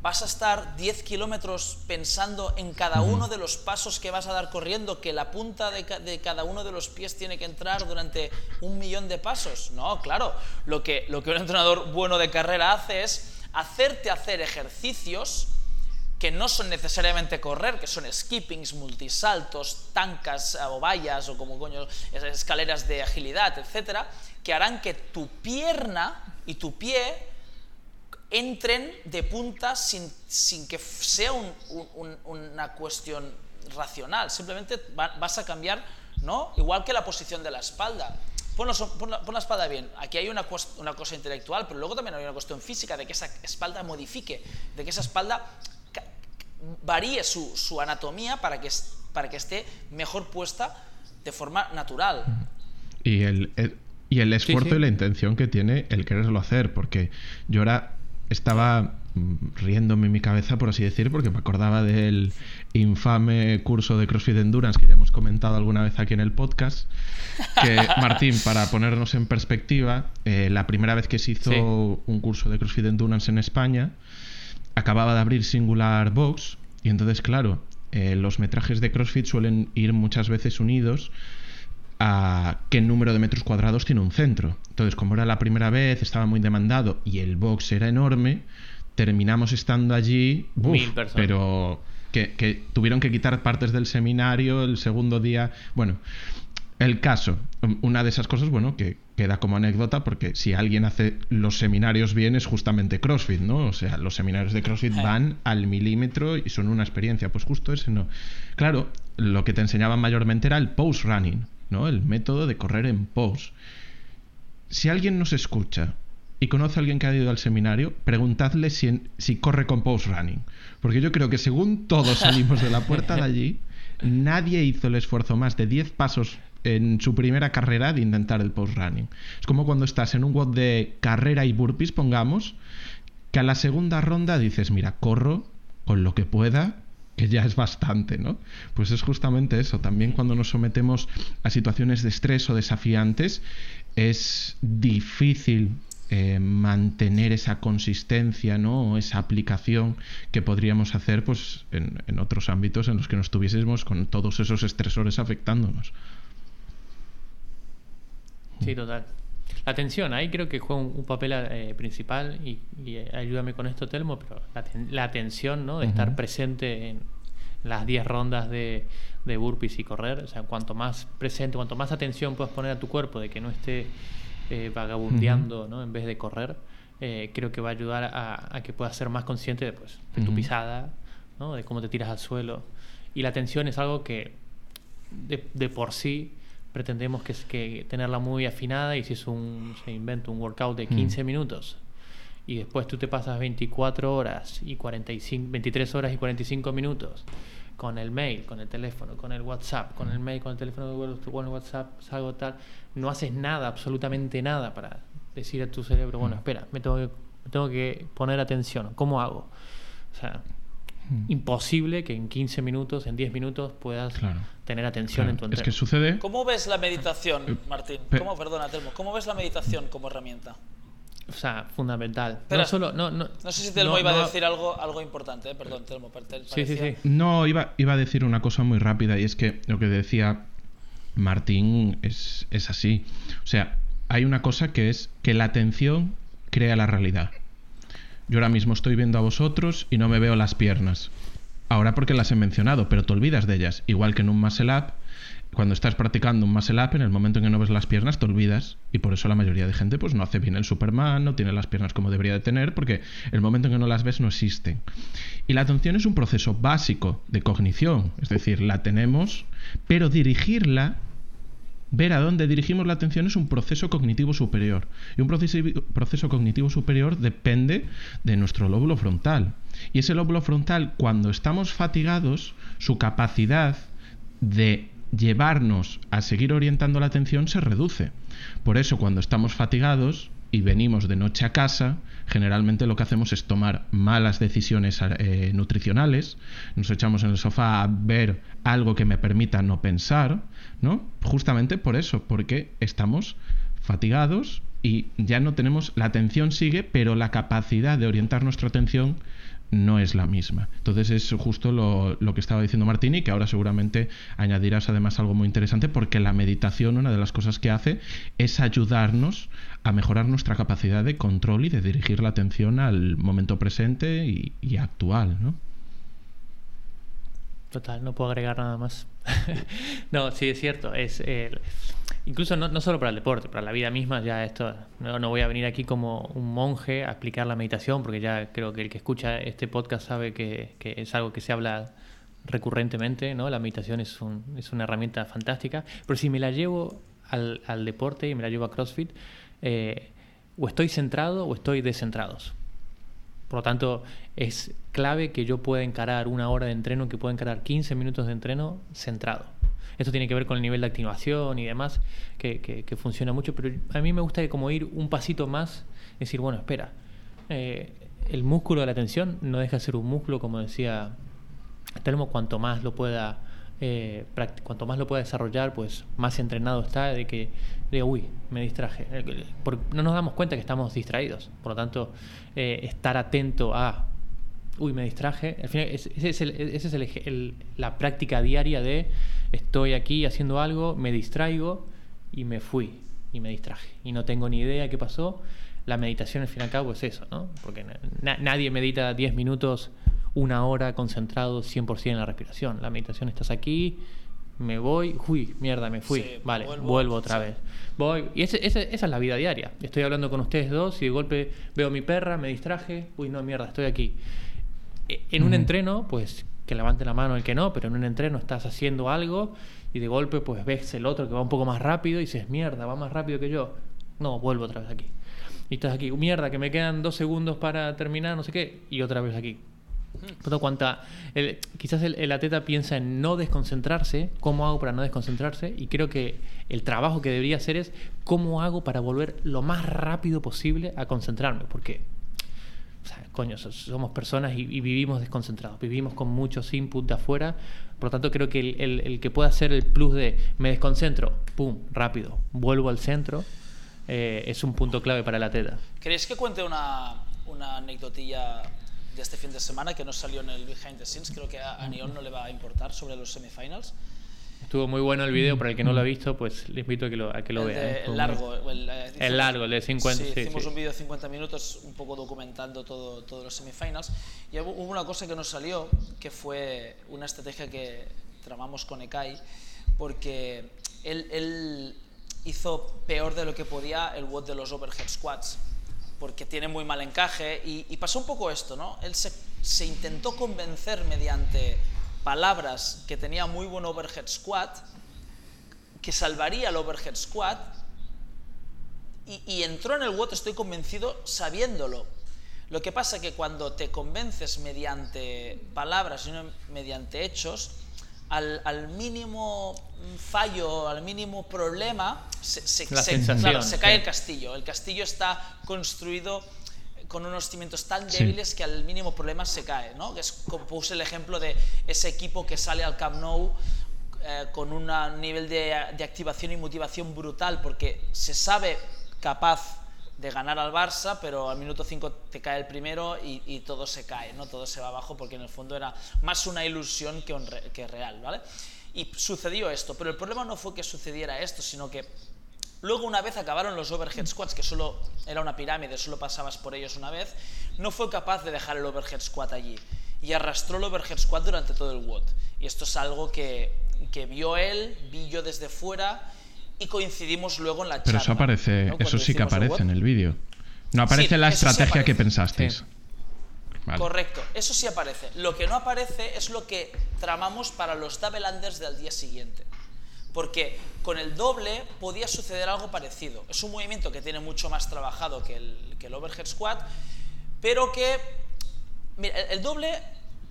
vas a estar 10 kilómetros pensando en cada uno de los pasos que vas a dar corriendo, que la punta de, cada uno de los pies tiene que entrar durante un millón de pasos. No, claro, lo que, lo que un entrenador bueno de carrera hace es hacerte hacer ejercicios que no son necesariamente correr, que son skippings, multisaltos, tancas o vallas o como coño, escaleras de agilidad, etcétera, que harán que tu pierna y tu pie entren de punta sin, que sea una cuestión racional, simplemente vas a cambiar, ¿no? Igual que la posición de la espalda. Pon, la, espalda bien. Aquí hay una, una, cosa intelectual, pero luego también hay una cuestión física de que esa espalda modifique, de que esa espalda varíe su, anatomía para que, para que esté mejor puesta de forma natural. Y el, y el esfuerzo y la intención que tiene el quererlo hacer, porque yo ahora estaba mm, riéndome en mi cabeza, por así decir, porque me acordaba del infame curso de CrossFit Endurance que ya hemos comentado alguna vez aquí en el podcast. Que, Martín, para ponernos en perspectiva, eh, la primera vez que se hizo un curso de CrossFit Endurance en España, acababa de abrir Singular Box, y entonces, claro, eh, los metrajes de CrossFit suelen ir muchas veces unidos a qué número de metros cuadrados tiene un centro. Entonces, como era la primera vez, estaba muy demandado y el box era enorme, terminamos estando allí, pero que, tuvieron que quitar partes del seminario el segundo día. Bueno, el caso, una de esas cosas, bueno, que queda como anécdota porque si alguien hace los seminarios bien es justamente CrossFit, ¿no? O sea, los seminarios de CrossFit van al milímetro y son una experiencia. Pues justo ese no. Claro, lo que te enseñaban mayormente era el post running ¿no? El método de correr en pos. Si alguien nos escucha y conoce a alguien que ha ido al seminario, preguntadle si, si corre con post running. Porque yo creo que según todos salimos de la puerta de allí, nadie hizo el esfuerzo más de 10 pasos en su primera carrera de intentar el post running. Es como cuando estás en un WOD de carrera y burpees, pongamos, que a la segunda ronda dices, mira, corro con lo que pueda que ya es bastante, ¿no? Pues es justamente eso. También cuando nos sometemos a situaciones de estrés o desafiantes, es difícil eh, mantener esa consistencia, ¿no? O esa aplicación que podríamos hacer, pues, en, en otros ámbitos en los que nos estuviésemos con todos esos estresores afectándonos. Sí, total. La atención, ahí creo que juega un, papel eh, principal y, eh, ayúdame con esto, Telmo, pero la, atención, ¿no? De estar presente en las 10 rondas de, de, burpees y correr. O sea, cuanto más presente, cuanto más atención puedas poner a tu cuerpo de que no esté eh, vagabundeando, ¿no? En vez de correr, creo que va a ayudar a, que puedas ser más consciente de, pues, de tu pisada, ¿no? De cómo te tiras al suelo. Y la atención es algo que de, de por sí pretendemos que, que tenerla muy afinada y si es un, se inventa un workout de 15 mm. minutos y después tú te pasas 24 horas y 45, 23 horas y 45 minutos con el mail, con el teléfono, con el WhatsApp, con el mail, con el teléfono, con el WhatsApp, algo tal, no haces nada, absolutamente nada para decir a tu cerebro, bueno, mm. espera, me tengo que, me tengo que poner atención, ¿cómo hago? O sea, imposible que en 15 minutos, en 10 minutos puedas Claro. tener atención Claro, en tu Es entreno. que sucede. ¿Cómo ves la meditación, Martín? Eh, pe- ¿Cómo, perdona, Telmo, ¿cómo ves la meditación como herramienta? O sea, fundamental. Espera, no solo, no, no, No sé si Telmo no- iba no- a decir algo, algo importante, ¿eh? perdón, Telmo. te- Sí, sí, sí. No, iba, iba a decir una cosa muy rápida y es que lo que decía Martín es, es así. O sea, hay una cosa que es que la atención crea la realidad. Yo ahora mismo estoy viendo a vosotros y no me veo las piernas. Ahora porque las he mencionado, pero te olvidas de ellas. Igual que en un muscle up, cuando estás practicando un muscle up, en el momento en que no ves las piernas te olvidas. Y por eso la mayoría de gente pues no hace bien el Superman, no tiene las piernas como debería de tener, porque el momento en que no las ves no existen. Y la atención es un proceso básico de cognición, es decir, la tenemos, pero dirigirla Ver a dónde dirigimos la atención es un proceso cognitivo superior. Y un proceso, cognitivo superior depende de nuestro lóbulo frontal. Y ese lóbulo frontal, cuando estamos fatigados, su capacidad de llevarnos a seguir orientando la atención se reduce. Por eso, cuando estamos fatigados y venimos de noche a casa, generalmente lo que hacemos es tomar malas decisiones eh, nutricionales, nos echamos en el sofá a ver algo que me permita no pensar, ¿no? Justamente por eso, porque estamos fatigados y ya no tenemos, la atención sigue, pero la capacidad de orientar nuestra atención no es la misma. Entonces es justo lo, lo, que estaba diciendo Martini, que ahora seguramente añadirás además algo muy interesante, porque la meditación, una de las cosas que hace es ayudarnos a mejorar nuestra capacidad de control y de dirigir la atención al momento presente y, y actual, ¿no? Total, no puedo agregar nada más. no, sí, es cierto. Es, eh, incluso no, no, solo para el deporte, para la vida misma, ya esto, no, no, voy a venir aquí como un monje a explicar la meditación, porque ya creo que el que escucha este podcast sabe que, que es algo que se habla recurrentemente, ¿no? La meditación es, un, es una herramienta fantástica, pero si me la llevo al, al deporte y me la llevo a CrossFit, eh, o estoy centrado o estoy descentrado. Por lo tanto, es clave que yo pueda encarar una hora de entreno, que pueda encarar 15 minutos de entreno centrado. Esto tiene que ver con el nivel de activación y demás, que, que, funciona mucho, pero a mí me gusta como ir un pasito más, decir, bueno, espera, eh, el músculo de la atención no deja de ser un músculo, como decía Telmo, cuanto más lo pueda, eh, cuanto más lo pueda desarrollar, pues más entrenado está de que, de, uy, me distraje. Porque no nos damos cuenta que estamos distraídos. Por lo tanto, eh, estar atento a, uy, me distraje. Al final, ese es, el, la práctica diaria de estoy aquí haciendo algo, me distraigo y me fui y me distraje. Y no tengo ni idea qué pasó. La meditación, al fin y al cabo, es eso, ¿no? Porque na nadie medita 10 minutos, una hora concentrado 100% en la respiración. La meditación, estás aquí, me voy, uy, mierda, me fui, Sí, vale, vuelvo, vuelvo, otra sí. vez. Voy, y ese, ese, esa es la vida diaria. Estoy hablando con ustedes dos y de golpe veo a mi perra, me distraje, uy, no, mierda, estoy aquí. E- En un entreno, pues que levante la mano el que no, pero en un entreno estás haciendo algo y de golpe pues ves el otro que va un poco más rápido y dices, mierda, va más rápido que yo. No, vuelvo otra vez aquí. Y estás aquí, mierda, que me quedan dos segundos para terminar, no sé qué, y otra vez aquí. Por lo cuanta, quizás el, el piensa en no desconcentrarse, cómo hago para no desconcentrarse, y creo que el trabajo que debería hacer es cómo hago para volver lo más rápido posible a concentrarme, porque, coño, so- somos personas y, vivimos desconcentrados, vivimos con muchos inputs de afuera, por lo tanto creo que el, que pueda hacer el plus de me desconcentro, pum, rápido, vuelvo al centro, eh, es un punto clave para el atleta. ¿Queréis que cuente una, una de este fin de semana que no salió en el Behind the Scenes? Creo que a, a Neon no le va a importar sobre los semifinals. Estuvo muy bueno el video, para el que no lo ha visto, pues le invito a que lo, a que lo el, vea. de- ¿eh? el largo. El, eh, hicimos- largo, el de 50, Sí, sí, hicimos sí. un vídeo de 50 minutos un poco documentando todo, todos los semifinals. Y hubo hubo una cosa que nos salió, que fue una estrategia que tramamos con Ekai, porque él, él hizo peor de lo que podía el WOD de los overhead squats, porque tiene muy mal encaje. Y, pasó un poco esto, ¿no? Él se, se intentó convencer mediante palabras que tenía muy buen overhead squat, que salvaría el overhead squat y, y entró en el WOT, estoy convencido, sabiéndolo. Lo que pasa que cuando te convences mediante palabras y no mediante hechos, al, al mínimo fallo, al mínimo problema, se, se- se- sensación, claro, se cae sí. el castillo. El castillo está construido con unos cimientos tan débiles que al mínimo problema se cae, ¿no? Es como puse el ejemplo de ese equipo que sale al Camp Nou eh, con un nivel de, de, activación y motivación brutal porque se sabe capaz de ganar al Barça, pero al minuto 5 te cae el primero y, todo se cae, ¿no? todo se va abajo porque en el fondo era más una ilusión que, un re, que real. ¿vale? Y sucedió esto, pero el problema no fue que sucediera esto, sino que luego una vez acabaron los overhead squats, que solo era una pirámide, solo pasabas por ellos una vez, no fue capaz de dejar el overhead squat allí y arrastró el overhead squat durante todo el WOD. Y esto es algo que, que vio él, vi yo desde fuera y coincidimos luego en la charla. Pero eso aparece, ¿no? eso sí que aparece en el vídeo. No aparece Sí, la sí estrategia que pensasteis. Sí. Vale. Correcto, eso sí aparece. Lo que no aparece es lo que tramamos para los double unders del día siguiente. Porque con el doble podía suceder algo parecido. Es un movimiento que tiene mucho más trabajado que el, que el overhead squat, pero que mira, el, el doble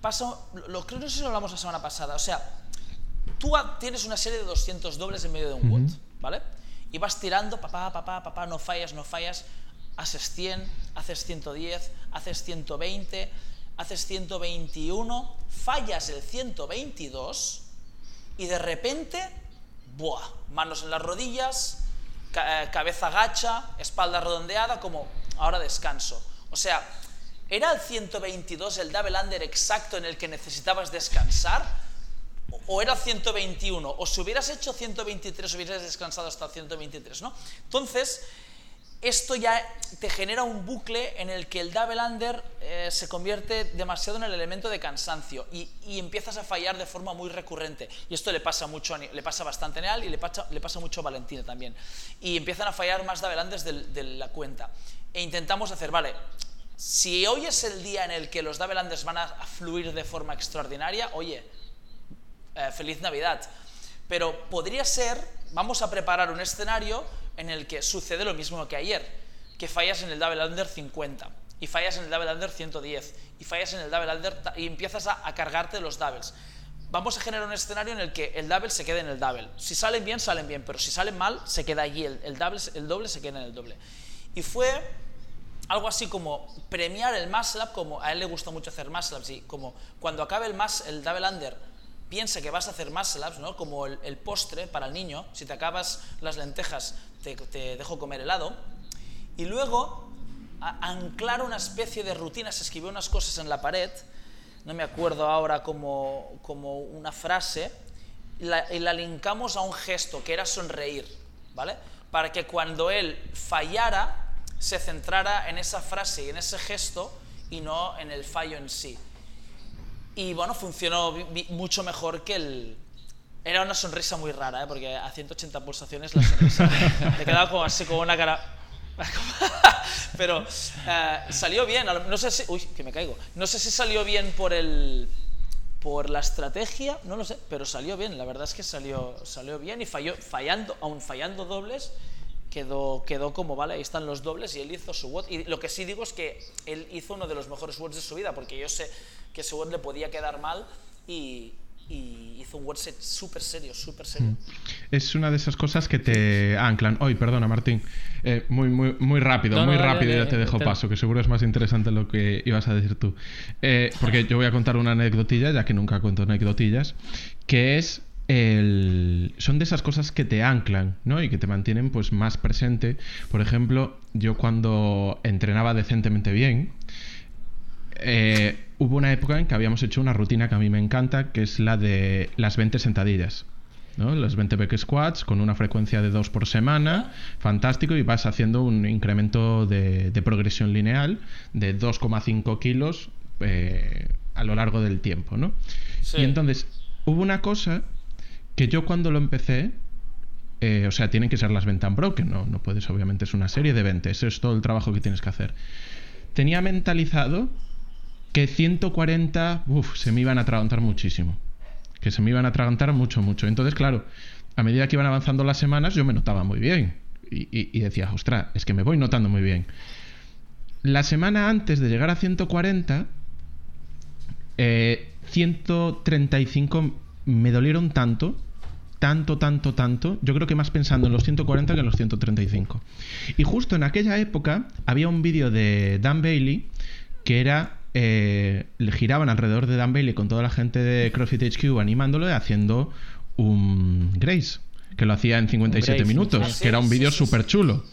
pasa, lo creo no sé si lo hablamos la semana pasada, o sea, tú tienes una serie de 200 dobles en medio de un WOD, ¿vale? Y vas tirando, papá, papá, papá, no fallas, no fallas, haces 100, haces 110, haces 120, haces 121, fallas el 122 y de repente, ¡buah! Manos en las rodillas, eh, cabeza gacha, espalda redondeada, como ahora descanso. O sea, ¿era el 122 el double under exacto en el que necesitabas descansar? ¿O- ¿O era 121? O si hubieras hecho 123, hubieras descansado hasta el 123, ¿no? Entonces, esto ya te genera un bucle en el que el double under eh, se convierte demasiado en el elemento de cansancio y, empiezas a fallar de forma muy recurrente. Y esto le pasa mucho, le pasa bastante a Neal y le pasa, mucho a Valentina también. Y empiezan a fallar más double unders de, la cuenta. E intentamos hacer, vale, si hoy es el día en el que los double unders van a fluir de forma extraordinaria, oye, eh, feliz Navidad. Pero podría ser, vamos a preparar un escenario en el que sucede lo mismo que ayer, que fallas en el double under 50 y fallas en el double under 110 y fallas en el double under y empiezas a, a cargarte los doubles. Vamos a generar un escenario en el que el double se quede en el double. Si salen bien, salen bien, pero si salen mal, se queda allí. El, el, double, doble se queda en el doble. Y fue algo así como premiar el muscle up, como a él le gusta mucho hacer muscle ups, y como cuando acabe el, mus, el double under, piensa que vas a hacer muscle ups, ¿no? como el, postre para el niño, si te acabas las lentejas te, dejo comer helado, y luego anclar una especie de rutina, se escribió unas cosas en la pared, no me acuerdo ahora como, como una frase, y la, y linkamos a un gesto que era sonreír, ¿vale? Para que cuando él fallara, se centrara en esa frase y en ese gesto y no en el fallo en sí. Y bueno, funcionó mucho mejor que el... Era una sonrisa muy rara, ¿eh? porque a 180 pulsaciones la sonrisa le quedaba como así, como una cara... Pero eh, salió bien, no sé si... Uy, que me caigo. No sé si salió bien por el... Por la estrategia, no lo sé, pero salió bien, la verdad es que salió, salió bien y falló, fallando, aún fallando dobles, quedó, quedó como, vale, ahí están los dobles y él hizo su WOD. Y lo que sí digo es que él hizo uno de los mejores WODs de su vida, porque yo sé que ese WOD le podía quedar mal y, y hizo un WOD set súper serio, súper serio. Es una de esas cosas que te anclan. Hoy, perdona, Martín. Eh, muy, muy, muy rápido, No, muy rápido, ya te dejo paso, que seguro es más interesante lo que ibas a decir tú. Eh, porque yo voy a contar una anecdotilla, ya que nunca cuento anecdotillas, que es el... son de esas cosas que te anclan, ¿no? Y que te mantienen pues más presente. Por ejemplo, yo cuando entrenaba decentemente bien, eh, hubo una época en que habíamos hecho una rutina que a mí me encanta, que es la de las 20 sentadillas. ¿no? Los 20 back squats con una frecuencia de 2 por semana, fantástico, y vas haciendo un incremento de, de progresión lineal de 2,5 kilos eh, a lo largo del tiempo. ¿no? Sí. Y entonces, hubo una cosa que yo cuando lo empecé, eh, o sea, tienen que ser las 20 unbroken, no, no puedes, obviamente, es una serie de 20, eso es todo el trabajo que tienes que hacer. Tenía mentalizado que 140, uff, se me iban a atragantar muchísimo. Que se me iban a atragantar mucho, mucho. Entonces, claro, a medida que iban avanzando las semanas, yo me notaba muy bien. Y, decía, ostras, es que me voy notando muy bien. La semana antes de llegar a 140, eh, 135 me dolieron tanto tanto, tanto, tanto, yo creo que más pensando en los 140 que en los 135. Y justo en aquella época había un vídeo de Dan Bailey que era eh, le giraban alrededor de Dan Bailey con toda la gente de CrossFit HQ animándolo y haciendo un Grace, que lo hacía en 57 Grace, minutos, sí, sí. que era un vídeo sí, sí. súper chulo.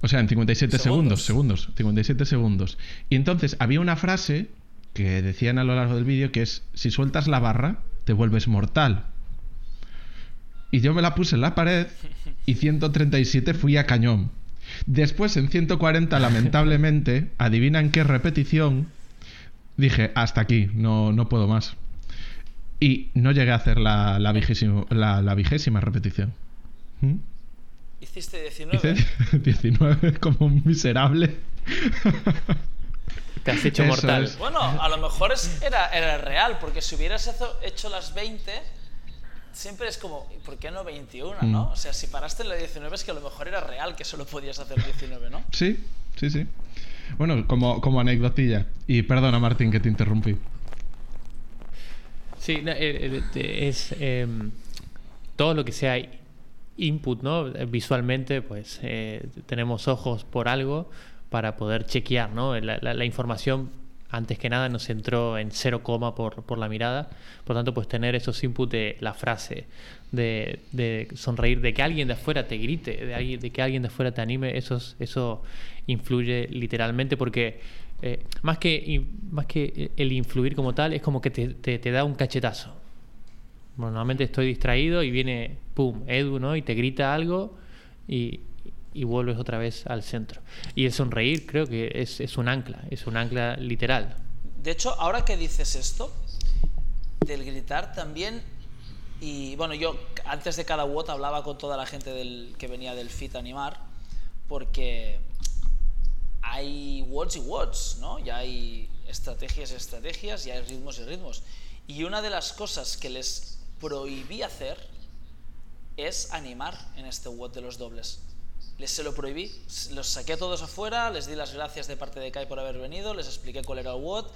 O sea, en 57 segundos, Segundos. segundos, 57 segundos. Y entonces había una frase que decían a lo largo del vídeo que es, si sueltas la barra, te vuelves mortal. Y yo me la puse en la pared y 137 fui a cañón. Después en 140, lamentablemente, adivina en qué repetición, dije, hasta aquí, no, no puedo más. Y no llegué a hacer la, la, vigésimo- la, la vigésima repetición. ¿Mm? Hiciste 19. Hice 19 como un miserable. Te has hecho Eso mortal. es. Bueno, a lo mejor es- era, era real, porque si hubieras hecho, hecho las 20, siempre es como, ¿y por qué no 21, no? Mm. O sea, si paraste en la 19 es que a lo mejor era real que solo podías hacer 19, ¿no? Sí, sí, sí. Bueno, como, como anecdotilla. Y perdona, Martín, que te interrumpí. Sí, no, eh, eh, es em, todo lo que sea input, ¿no? Visualmente, pues eh, tenemos ojos por algo para poder chequear, ¿no? La, la- la información, antes que nada, nos entró en cero coma por, por la mirada. Por tanto, pues tener esos inputs de la frase, de, sonreír, de que alguien de afuera te grite, de, alguien, de que alguien de afuera te anime, eso, es- eso influye literalmente porque eh, más, que, más que el influir como tal, es como que te, te- da un cachetazo. Normalmente estoy distraído y viene, pum, Edu, ¿no? Y te grita algo y, y vuelves otra vez al centro. Y el sonreír creo que es, es un ancla, es un ancla literal. De hecho, ahora que dices esto, del gritar también, y bueno, yo antes de cada WOT hablaba con toda la gente del, que venía del FIT animar, porque hay WOTs y WOTs, ¿no? Ya hay estrategias y estrategias, y hay ritmos y ritmos. Y una de las cosas que les prohibí hacer es animar en este WOT de los dobles. Les se lo prohibí, los saqué a todos afuera, les di las gracias de parte de Kai por haber venido, les expliqué cuál era el WOT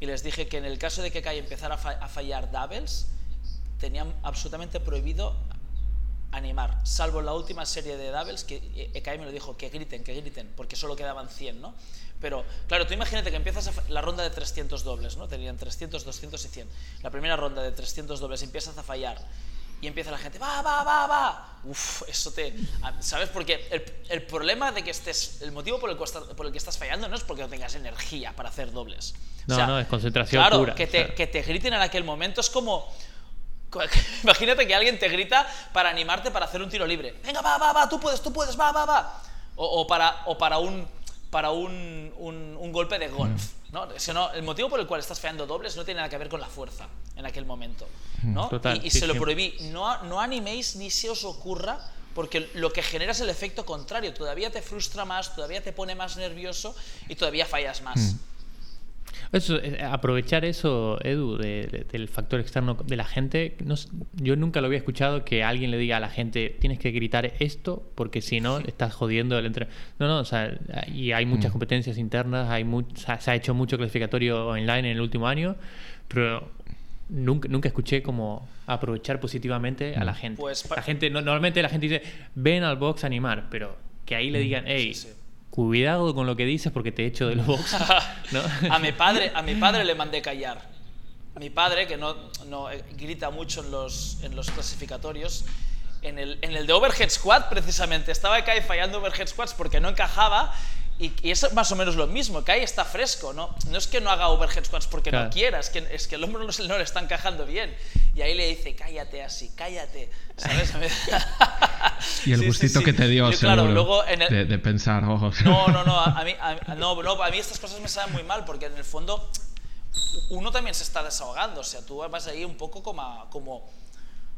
y les dije que en el caso de que Kai empezara a, fa- a fallar doubles, tenían absolutamente prohibido animar, salvo en la última serie de doubles que eh, Kai me lo dijo, que griten, que griten, porque solo quedaban 100, ¿no? Pero, claro, tú imagínate que empiezas la ronda de 300 dobles, ¿no? Tenían 300, 200 y 100. La primera ronda de 300 dobles empiezas a fallar y empieza la gente, va, va, va, va. Uf, eso te... a- ¿Sabes? Porque el, el problema de que estés... El motivo por el, cual por el que estás fallando no es porque no tengas energía para hacer dobles. No, no, es concentración claro, pura, Que te, claro. que te griten en aquel momento es como... Imagínate que alguien te grita para animarte para hacer un tiro libre. Venga, va, va, va, tú puedes, tú puedes, va, va, va. O, o para, o para un para un, un- un golpe de golf. Mm. ¿No? Si no, el motivo por el cual estás fallando dobles no tiene nada que ver con la fuerza en aquel momento. ¿no? Mm, Total, y y sí, se lo prohibí. No, no animéis ni se os ocurra porque lo que genera es el efecto contrario. Todavía te frustra más, todavía te pone más nervioso y todavía fallas más. Mm. Eso, eh, aprovechar eso, Edu, de- de- del factor externo de la gente. no s- yo nunca lo había escuchado que alguien le diga a la gente, tienes que gritar esto porque si no, estás jodiendo el entre... No, no, o sea, y hay muchas competencias internas, hay mu- se ha- se ha hecho mucho clasificatorio online en el último año, pero nunca, nunca escuché como aprovechar positivamente a la gente. Pues la gente no- normalmente la gente dice, ven al box a animar, pero que ahí le digan, hey, sí. Cuidado con lo que dices porque te echo del box. ¿no? a mi padre, a mi padre le mandé callar. A mi padre, que no, no, eh, grita mucho en los, en los clasificatorios, en el, en el de Overhead Squad precisamente, estaba Kai fallando Overhead Squads porque no encajaba y, y es más o menos lo mismo, Kai está fresco, ¿no? No es que no haga Overhead Squads porque Claro. no quiera, es que, es que el hombro no, se- no le está encajando bien. Y ahí le dice, cállate así, cállate, ¿sabes? Y el Sí, sí, gustito sí. que te dio, Y claro, luego en el- de, de pensar, ojo. no, no, no, a a mí, a, no, no, a mí estas cosas me saben muy mal porque en el fondo uno también se está desahogando, o sea, tú vas ahí un poco como, a- como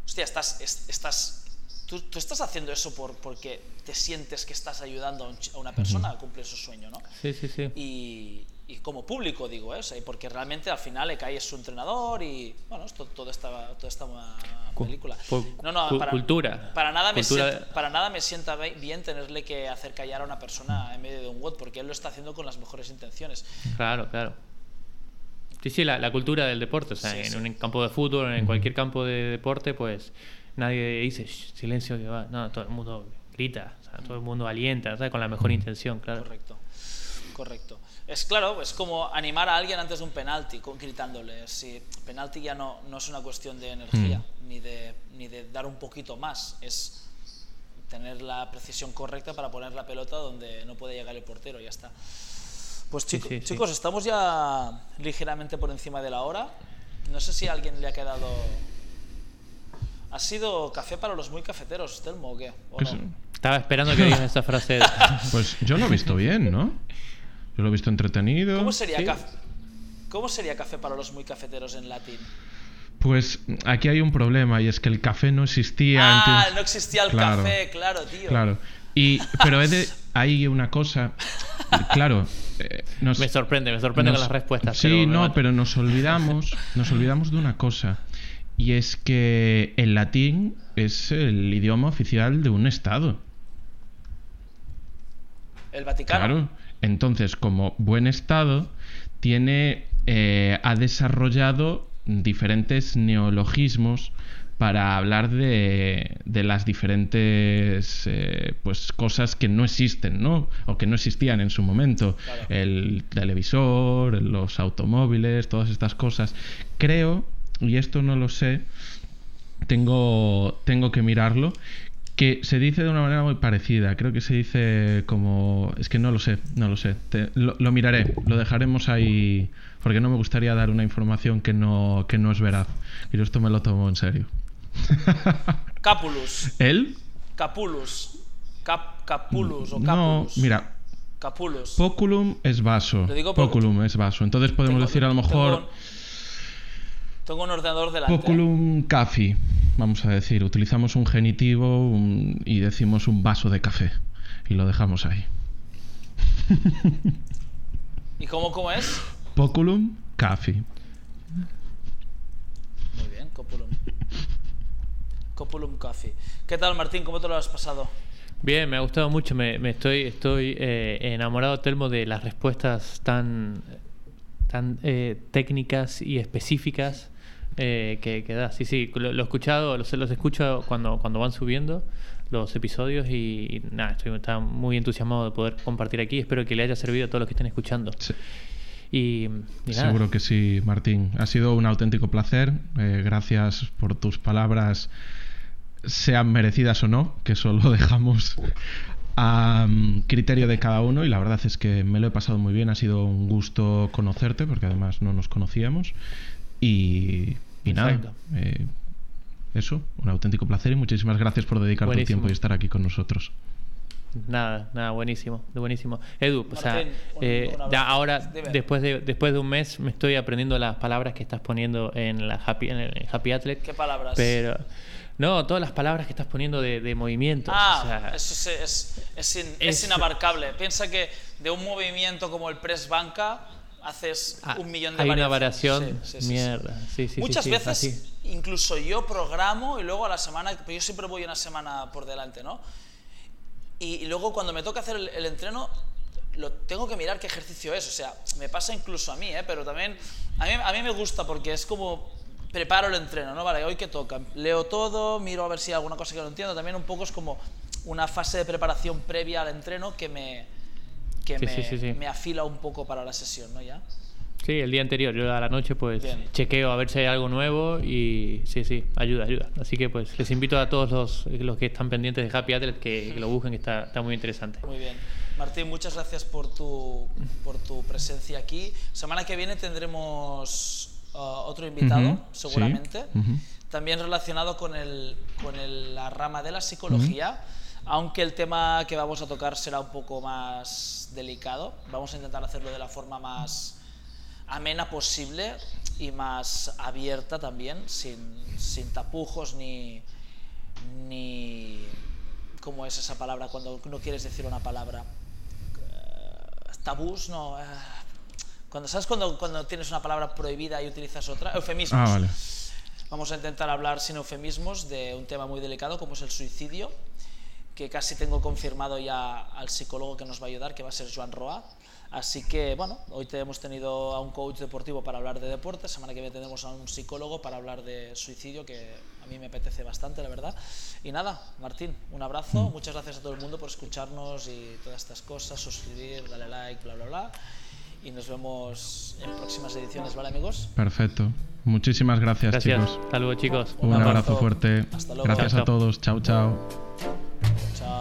hostia, estás, es- estás, tú, tú estás haciendo eso por, porque te sientes que estás ayudando a, un ch- a una persona a cumplir su sueño, ¿no? Sí, sí, sí. Y, y como público digo, ¿eh? O sea, y porque realmente al final Ekai es su entrenador y bueno, esto, todo esta, toda esta Cu- película. No, no, para, cultura. Para nada, me Cultura- sienta, para nada me sienta bien tenerle que hacer callar a una persona en medio de un WOD, porque él lo está haciendo con las mejores intenciones. Claro, claro. Sí, sí, la, la cultura del deporte. O sea, Sí, en sí. un campo de fútbol, en cualquier campo de deporte, pues nadie dice "Shh, silencio que va. No, todo el mundo grita, o sea, todo el mundo alienta, ¿sabes? con la mejor intención, claro. Correcto, correcto. Es claro, es como animar a alguien antes de un penalti, con- gritándole. Si penalti ya no, no es una cuestión de energía, ni, de, ni de dar un poquito más, es tener la precisión correcta para poner la pelota donde no puede llegar el portero, ya está. Pues chico- sí, sí. chicos, estamos ya ligeramente por encima de la hora. No sé si a alguien le ha quedado... ¿Ha sido café para los muy cafeteros, Telmo, o qué? ¿O ¿Qué no? es- Estaba esperando que digas esa frase. Pues yo lo he visto bien, ¿no? Yo lo he visto entretenido. ¿Cómo sería, Sí. café? ¿Cómo sería café para los muy cafeteros en latín? Pues aquí hay un problema y es que el café no existía. Ah, entiendes? no existía el Claro. café, claro, tío. Claro. Y, pero he de- hay una cosa. Claro. eh, nos- me sorprende, me sorprende nos- con las respuestas. Sí, pero no, pero nos olvidamos, nos olvidamos de una cosa. Y es que el latín es el idioma oficial de un estado. El Vaticano. Claro. Entonces, como buen estado, tiene. eh, ha desarrollado diferentes neologismos para hablar de, de las diferentes eh, pues cosas que no existen, ¿no? O que no existían en su momento. Claro. El televisor, los automóviles, todas estas cosas. Creo, y esto no lo sé, tengo, tengo que mirarlo, que se dice de una manera muy parecida. Creo que se dice como... Es que no lo sé, no lo sé. Te- lo, lo miraré, lo dejaremos ahí, porque no me gustaría dar una información que no, que no es veraz. Y yo esto me lo tomo en serio. Capulus. ¿Él? Capulus. Cap, capulus o No, capulus. mira, Capulus. poculum es vaso. Poculum es vaso. Entonces podemos Tengo- decir a lo mejor... Tengo un ordenador delante. Poculum cafi, vamos a decir. Utilizamos un genitivo un- y decimos un vaso de café. Y lo dejamos ahí. ¿Y cómo, cómo es? Poculum cafi. Muy bien, Copulum. Copulum Coffee. ¿Qué tal, Martín? ¿Cómo te lo has pasado? Bien, me ha gustado mucho. Me, me estoy, estoy eh, enamorado, Telmo, de las respuestas tan, tan eh, técnicas y específicas eh, que, que da. Sí, sí, lo, lo he escuchado, los, los escucho cuando, cuando van subiendo los episodios y, y nada, estoy muy entusiasmado de poder compartir aquí. Espero que le haya servido a todos los que estén escuchando. Sí, Y, y nada. seguro que sí, Martín. Ha sido un auténtico placer. Eh, gracias por tus palabras, sean merecidas o no, que eso lo dejamos a mm, criterio de cada uno. Y la verdad es que me lo he pasado muy bien. Ha sido un gusto conocerte, porque además no nos conocíamos. Y, y nada. Exacto. eh, eso, un auténtico placer y muchísimas gracias por dedicar tu Buenísimo. tiempo y estar aquí con nosotros. Nada, nada, buenísimo, buenísimo. Edu, o sea, Martín, eh, ya ahora, Dime. después de, después de un mes, me estoy aprendiendo las palabras que estás poniendo en la Happy, en el Happy Athlete. ¿Qué palabras? Pero, no, todas las palabras que estás poniendo de, de movimientos. Ah, o sea, eso es, es, es in- es es- inabarcable. Piensa que de un movimiento como el press banca haces ah, un millón de Hay una variaciones. variación, sí, sí. mierda. Sí, Muchas veces, así. incluso yo programo y luego a la semana, pero yo siempre voy una semana por delante, ¿no? Y, y luego cuando me toca hacer el, el entreno, lo tengo que mirar qué ejercicio es. O sea, me pasa incluso a mí, ¿eh? Pero también, a mí, a mí me gusta porque es como preparo el entreno, ¿no? Vale, hoy que toca. Leo todo, miro a ver si hay alguna cosa que no entiendo. También un poco es como una fase de preparación previa al entreno que me, que Sí, me, sí, sí, me afila un poco para la sesión, ¿no? Ya. Sí, el día anterior, yo a la noche pues Bien. chequeo a ver si hay algo nuevo y sí, sí, ayuda, ayuda. Así que pues les invito a todos los, los que están pendientes de Happy Athlete que, que lo busquen, que está, está muy interesante. Muy bien. Martín, muchas gracias por tu, por tu presencia aquí. Semana que viene tendremos uh, otro invitado, Ujú, seguramente. sí, ujú. También relacionado con, el, con el- la rama de la psicología, aunque el tema que vamos a tocar será un poco más delicado. Vamos a intentar hacerlo de la forma más amena posible y más abierta también, sin, sin tapujos ni, ni... ¿Cómo es esa palabra cuando no quieres decir una palabra? Eh, tabús, no. eh, cuando, ¿Sabes cuando, cuando tienes una palabra prohibida y utilizas otra? Eufemismos. Ah, vale. Vamos a intentar hablar sin eufemismos de un tema muy delicado como es el suicidio, que casi tengo confirmado ya al psicólogo que nos va a ayudar, que va a ser Joan Roa. Así que, bueno, hoy te hemos tenido a un coach deportivo para hablar de deporte, semana que viene tenemos a un psicólogo para hablar de suicidio, que a mí me apetece bastante, la verdad. Y nada, Martín, un abrazo, Mm. muchas gracias a todo el mundo por escucharnos y todas estas cosas, suscribir, darle like, bla, bla, bla y nos vemos en próximas ediciones, ¿vale, amigos? Perfecto. Muchísimas gracias, chicos. Hasta chicos. Un, abrazo. fuerte. Hasta luego. Gracias a todos. chao. chao. chao.